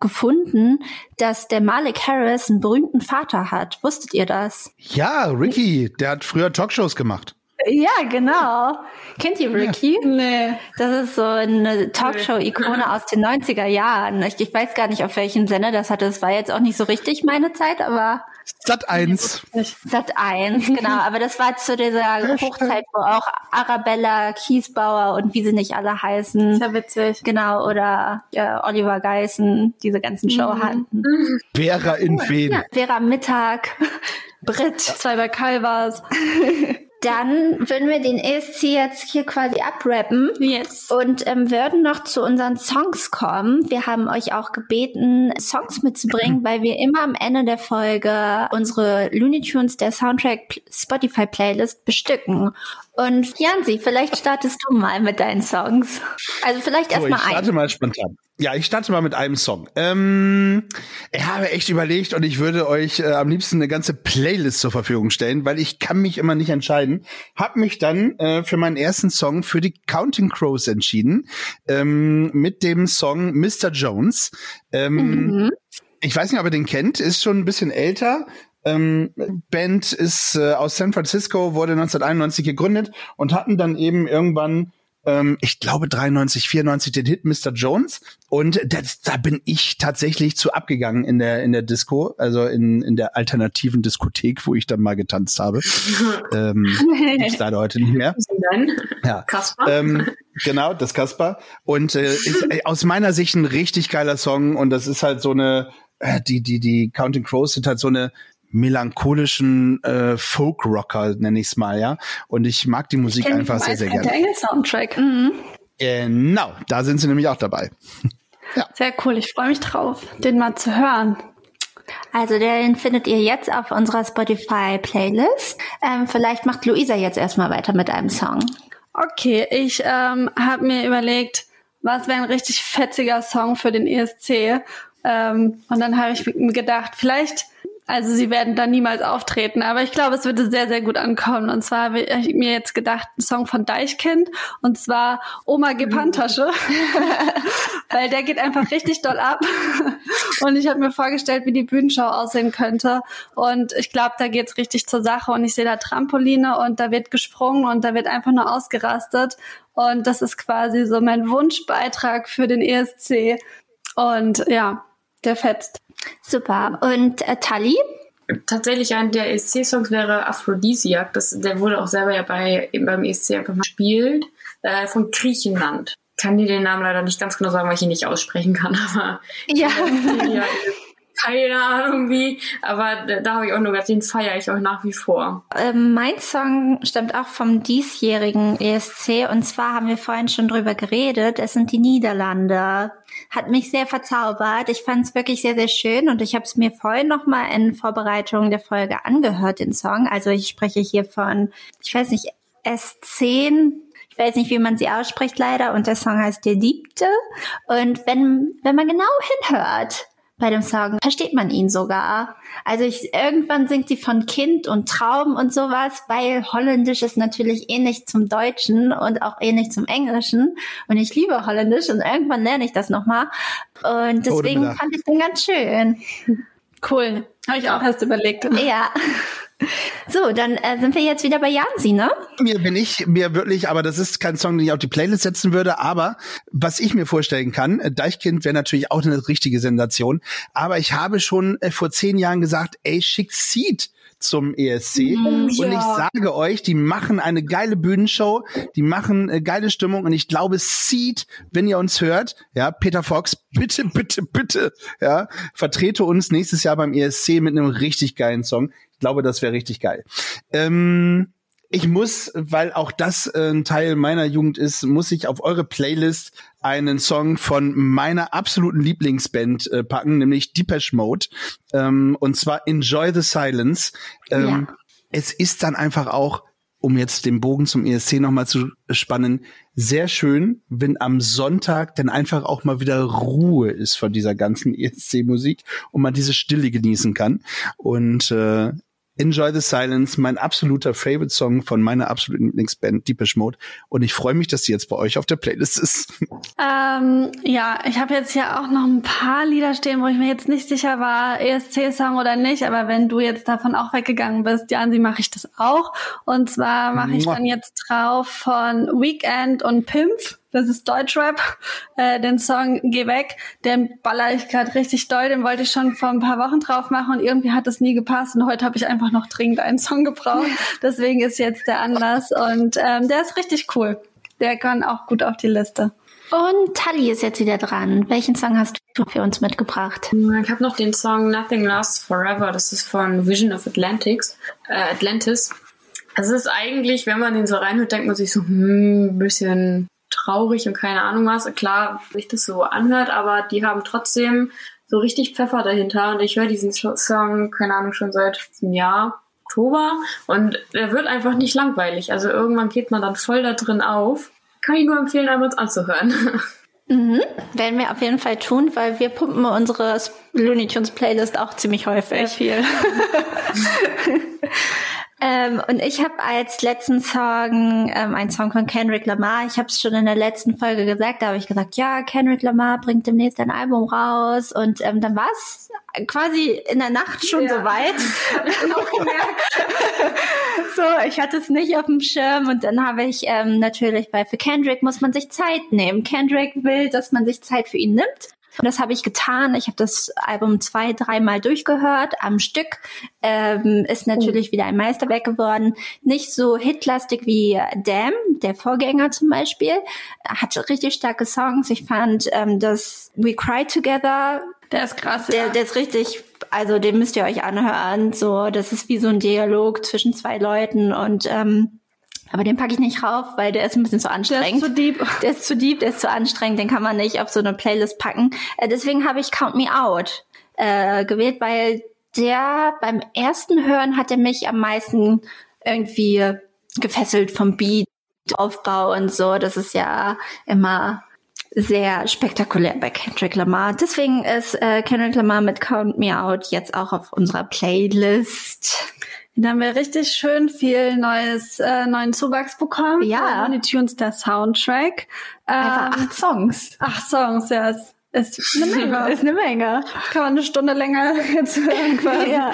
rausgefunden, dass der Malik Harris einen berühmten Vater hat. Wusstet ihr das? Ja, Ricky, der hat früher Talkshows gemacht. Ja, genau. Kennt ihr Ricky? Nee. Das ist so eine Talkshow-Ikone aus den 90er Jahren. Ich, ich weiß gar nicht, auf welchem Sender das hatte. Das war jetzt auch nicht so richtig meine Zeit, aber Sat 1. Sat 1, genau. Aber das war zu dieser Hochzeit, wo auch Arabella, Kiesbauer und wie sie nicht alle heißen. Sehr witzig. Genau, oder ja, Oliver Geissen, diese ganzen Show hatten. Vera in Wen. Ja, Vera Mittag, Brit. Zwei bei Calvas. Dann würden wir den ESC jetzt hier quasi abrappen. Yes. Und ähm, würden noch zu unseren Songs kommen. Wir haben euch auch gebeten, Songs mitzubringen, weil wir immer am Ende der Folge unsere Looney Tunes der Soundtrack Spotify Playlist bestücken. Und Jansi, vielleicht startest du mal mit deinen Songs. Also vielleicht So, ich erstmal starte ein. mal spontan. Ja, ich starte mal mit einem Song. Ähm, ich habe echt überlegt und ich würde euch äh, am liebsten eine ganze Playlist zur Verfügung stellen, weil ich kann mich immer nicht entscheiden. Hab mich dann äh, für meinen ersten Song für die Counting Crows entschieden ähm, mit dem Song Mr. Jones. Ähm, Mhm. Ich weiß nicht, ob ihr den kennt, ist schon ein bisschen älter. Ähm, Band ist äh, aus San Francisco, wurde 1991 gegründet und hatten dann eben irgendwann, ähm, ich glaube 93, 94 den Hit Mr. Jones und das, da bin ich tatsächlich zu abgegangen in der in der Disco, also in in der alternativen Diskothek, wo ich dann mal getanzt habe. ähm, gibt's leider heute nicht mehr. Ja. Kasper. Ähm, genau, das Kasper. Und äh, ist äh, aus meiner Sicht ein richtig geiler Song und das ist halt so eine, äh, die, die, die Counting Crows sind halt so eine melancholischen äh, Folk-Rocker, nenne ich es mal, ja. Und ich mag die Musik einfach sehr, sehr gerne. Soundtrack. Genau, da sind sie nämlich auch dabei. Sehr cool. Ich freue mich drauf, den mal zu hören. Also den findet ihr jetzt auf unserer Spotify Playlist. Ähm, vielleicht macht Luisa jetzt erstmal weiter mit einem Song. Okay, ich ähm, habe mir überlegt, was wäre ein richtig fetziger Song für den ESC. Ähm, und dann habe ich mir gedacht, vielleicht Also sie werden da niemals auftreten, aber ich glaube, es würde sehr, sehr gut ankommen. Und zwar habe ich mir jetzt gedacht, ein Song von Deichkind und zwar Oma gib Handtasche, weil der geht einfach richtig doll ab. Und ich habe mir vorgestellt, wie die Bühnenshow aussehen könnte. Und ich glaube, da geht's richtig zur Sache. Und ich sehe da Trampoline und da wird gesprungen und da wird einfach nur ausgerastet. Und das ist quasi so mein Wunschbeitrag für den ESC. Und ja, der fetzt. Super. Und äh, Tali? Tatsächlich ein der ESC-Songs wäre Aphrodisiac. Das, der wurde auch selber ja bei, beim ESC einfach mal gespielt. Äh, von Griechenland. Kann dir den Namen leider nicht ganz genau sagen, weil ich ihn nicht aussprechen kann, aber ja. ja keine Ahnung wie, aber da, da habe ich auch nur gedacht, den feiere ich auch nach wie vor. Ähm, mein Song stammt auch vom diesjährigen ESC und zwar haben wir vorhin schon drüber geredet, es sind die Niederlande. Hat mich sehr verzaubert. Ich fand es wirklich sehr, sehr schön und ich habe es mir vorhin nochmal in Vorbereitung der Folge angehört, den Song. Also ich spreche hier von, ich weiß nicht, S10, ich weiß nicht, wie man sie ausspricht leider und der Song heißt Der Liebte. Und wenn, wenn man genau hinhört, bei dem Song versteht man ihn sogar. Also ich, irgendwann singt sie von Kind und Traum und sowas, weil Holländisch ist natürlich ähnlich zum Deutschen und auch ähnlich zum Englischen. Und ich liebe Holländisch und irgendwann lerne ich das nochmal. Und deswegen fand ich den ganz schön. Cool. Habe ich auch erst überlegt. Ja. So, dann äh, sind wir jetzt wieder bei Jansi, ne? Mir bin ich, mir wirklich, aber das ist kein Song, den ich auf die Playlist setzen würde, aber was ich mir vorstellen kann, äh, Deichkind wäre natürlich auch eine richtige Sensation, aber ich habe schon äh, vor zehn Jahren gesagt, ey, schick Seed zum ESC. Oh, und ja. ich sage euch, die machen eine geile Bühnenshow, die machen äh, geile Stimmung und ich glaube, Seed, wenn ihr uns hört, ja, Peter Fox, bitte, bitte, bitte, ja, vertrete uns nächstes Jahr beim ESC mit einem richtig geilen Song. Ich glaube, das wäre richtig geil. Ähm, ich muss, weil auch das äh, ein Teil meiner Jugend ist, muss ich auf eure Playlist einen Song von meiner absoluten Lieblingsband äh, packen, nämlich Depeche Mode. Ähm, und zwar Enjoy the Silence. Ähm, ja. Es ist dann einfach auch, um jetzt den Bogen zum ESC nochmal zu spannen, sehr schön, wenn am Sonntag dann einfach auch mal wieder Ruhe ist von dieser ganzen ESC-Musik und man diese Stille genießen kann. Und äh, Enjoy the Silence, mein absoluter Favorite Song von meiner absoluten Lieblingsband Deepish Mode. Und ich freue mich, dass die jetzt bei euch auf der Playlist ist. Ähm, ja, ich habe jetzt hier auch noch ein paar Lieder stehen, wo ich mir jetzt nicht sicher war, ESC-Song oder nicht. Aber wenn du jetzt davon auch weggegangen bist, Jansi, mache ich das auch. Und zwar mache ich dann jetzt drauf von Weekend und Pimp das ist Deutschrap. Äh, den Song Geh weg, den baller ich gerade richtig doll. Den wollte ich schon vor ein paar Wochen drauf machen und irgendwie hat das nie gepasst. Und heute habe ich einfach noch dringend einen Song gebraucht. Deswegen ist jetzt der Anlass und ähm, der ist richtig cool. Der kann auch gut auf die Liste. Und Tali ist jetzt wieder dran. Welchen Song hast du für uns mitgebracht? Ich habe noch den Song Nothing Lasts Forever. Das ist von Vision of Atlantics, äh, Atlantis. Es ist eigentlich, wenn man den so reinhört, denkt man sich so, hm, ein bisschen traurig und keine Ahnung was. Klar, sich das so anhört, aber die haben trotzdem so richtig Pfeffer dahinter und ich höre diesen Song, keine Ahnung, schon seit einem Jahr, Oktober und er wird einfach nicht langweilig. Also irgendwann geht man dann voll da drin auf. Kann ich nur empfehlen, einmal uns anzuhören. Mhm. Werden wir auf jeden Fall tun, weil wir pumpen unsere Looney Tunes Playlist auch ziemlich häufig. Sehr viel. Ähm, und ich habe als letzten Song ähm, einen Song von Kendrick Lamar. Ich habe es schon in der letzten Folge gesagt. Da habe ich gesagt, ja, Kendrick Lamar bringt demnächst ein Album raus. Und ähm, dann war es quasi in der Nacht schon ja. so weit. so, ich hatte es nicht auf dem Schirm. Und dann habe ich ähm, natürlich, weil für Kendrick muss man sich Zeit nehmen. Kendrick will, dass man sich Zeit für ihn nimmt. Und das habe ich getan. Ich habe das Album zwei, dreimal durchgehört am Stück. Ähm, ist natürlich oh. wieder ein Meisterwerk geworden. Nicht so hitlastig wie Damn, der Vorgänger zum Beispiel. Hat richtig starke Songs. Ich fand ähm, das We Cry Together. Der ist krass. Der, ja. der ist richtig, also den müsst ihr euch anhören. So, das ist wie so ein Dialog zwischen zwei Leuten und ähm, aber den packe ich nicht rauf, weil der ist ein bisschen zu anstrengend. Der ist zu deep. Der ist zu deep, der ist zu anstrengend, den kann man nicht auf so eine Playlist packen. Äh, deswegen habe ich Count Me Out äh, gewählt, weil der beim ersten Hören hat er mich am meisten irgendwie gefesselt vom Beat, Aufbau und so. Das ist ja immer sehr spektakulär bei Kendrick Lamar. Deswegen ist äh, Kendrick Lamar mit Count Me Out jetzt auch auf unserer Playlist. Da haben wir richtig schön viel neues, äh, neuen Zuwachs bekommen. Ja. Looney Tunes, der Soundtrack. Einfach Ähm, acht Songs. acht Songs, ja. Ist, ist eine Menge. ist eine Menge. Kann man eine Stunde länger jetzt hören quasi. Ja.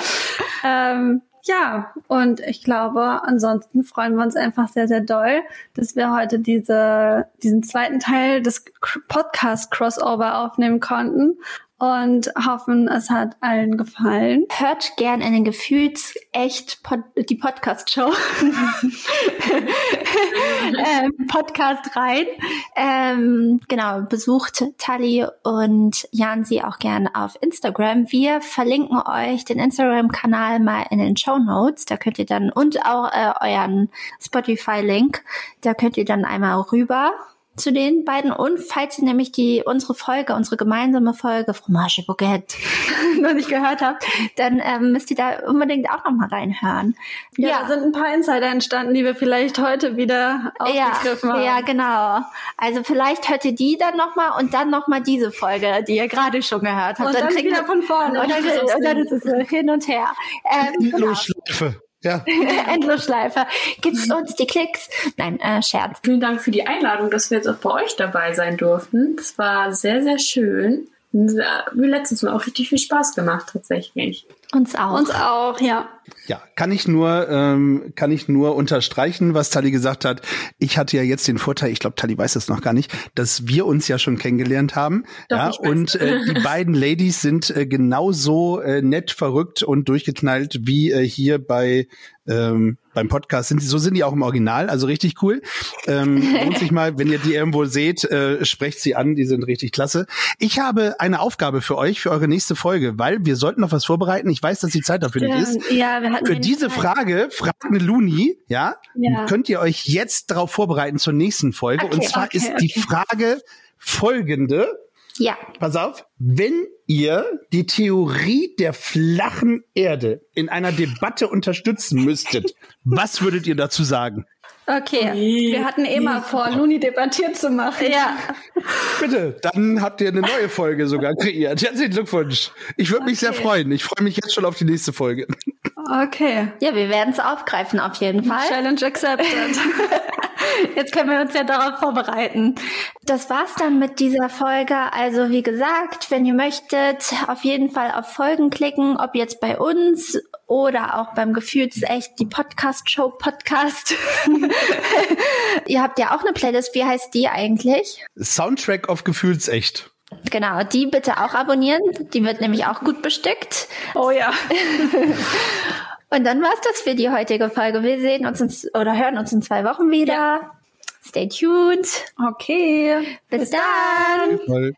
Ähm, ja, und ich glaube, ansonsten freuen wir uns einfach sehr, sehr doll, dass wir heute diese, diesen zweiten Teil des Podcast-Crossover aufnehmen konnten und hoffen, es hat allen gefallen. Hört gern in den Gefühls echt Pod die Podcast-Show. ähm, Podcast rein. Ähm, genau, besucht Tali und Jansi auch gern auf Instagram. Wir verlinken euch den Instagram-Kanal mal in den Show Notes. Da könnt ihr dann und auch äh, euren Spotify-Link. Da könnt ihr dann einmal rüber zu den beiden und falls ihr nämlich die unsere Folge, unsere gemeinsame Folge Fromage Bouquet noch nicht gehört habt, dann ähm, müsst ihr da unbedingt auch noch mal reinhören. Ja, da sind ein paar Insider entstanden, die wir vielleicht heute wieder ja, aufgegriffen haben. ja, genau. Also vielleicht hört ihr die dann noch mal und dann noch mal diese Folge, die ihr gerade schon gehört habt. Und dann kriegt wieder ihr- von vorne. Und dann, und dann ist es hin und her. Ähm, genau. Ja. Endlosschleife. Gibt's uns die Klicks? Nein, äh, Scherz. Vielen Dank für die Einladung, dass wir jetzt auch bei euch dabei sein durften. Es war sehr, sehr schön. Wie letztes Mal auch richtig viel Spaß gemacht, tatsächlich. Uns auch. Uns auch, ja. Ja, kann ich nur, ähm, kann ich nur unterstreichen, was Tali gesagt hat. Ich hatte ja jetzt den Vorteil, ich glaube, Tali weiß das noch gar nicht, dass wir uns ja schon kennengelernt haben. Doch, ja, und äh, die beiden Ladies sind äh, genauso äh, nett, verrückt und durchgeknallt wie äh, hier bei ähm, beim Podcast sind sie, so sind die auch im Original, also richtig cool. Ähm, lohnt sich mal, wenn ihr die irgendwo seht, äh, sprecht sie an, die sind richtig klasse. Ich habe eine Aufgabe für euch, für eure nächste Folge, weil wir sollten noch was vorbereiten. Ich weiß, dass die Zeit dafür nicht ist. Ja, wir hatten Für diese Zeit. Frage, fragt eine Luni, ja, Ja. könnt ihr euch jetzt darauf vorbereiten zur nächsten Folge. Okay, Und zwar okay, ist die Frage folgende. Ja. Pass auf, wenn ihr die Theorie der flachen Erde in einer Debatte unterstützen müsstet, was würdet ihr dazu sagen? Okay, wir hatten eh mal vor, Luni debattiert zu machen. Ja. Bitte, dann habt ihr eine neue Folge sogar kreiert. Herzlichen Glückwunsch. Ich würde mich sehr Okay. freuen. Ich freue mich jetzt schon auf die nächste Folge. Okay. Ja, wir werden es aufgreifen auf jeden Fall. Challenge accepted. Jetzt können wir uns ja darauf vorbereiten. Das war's dann mit dieser Folge. Also wie gesagt, wenn ihr möchtet, auf jeden Fall auf Folgen klicken, ob jetzt bei uns oder auch beim Gefühlsecht die Podcast-Show Podcast. ihr habt ja auch eine Playlist. Wie heißt die eigentlich? Soundtrack auf Gefühlsecht. Genau, die bitte auch abonnieren. Die wird nämlich auch gut bestückt. Oh ja. Und dann war's das für die heutige Folge. Wir sehen uns in, oder hören uns in zwei Wochen wieder. Stay tuned. Okay. Bis, dann. Voll.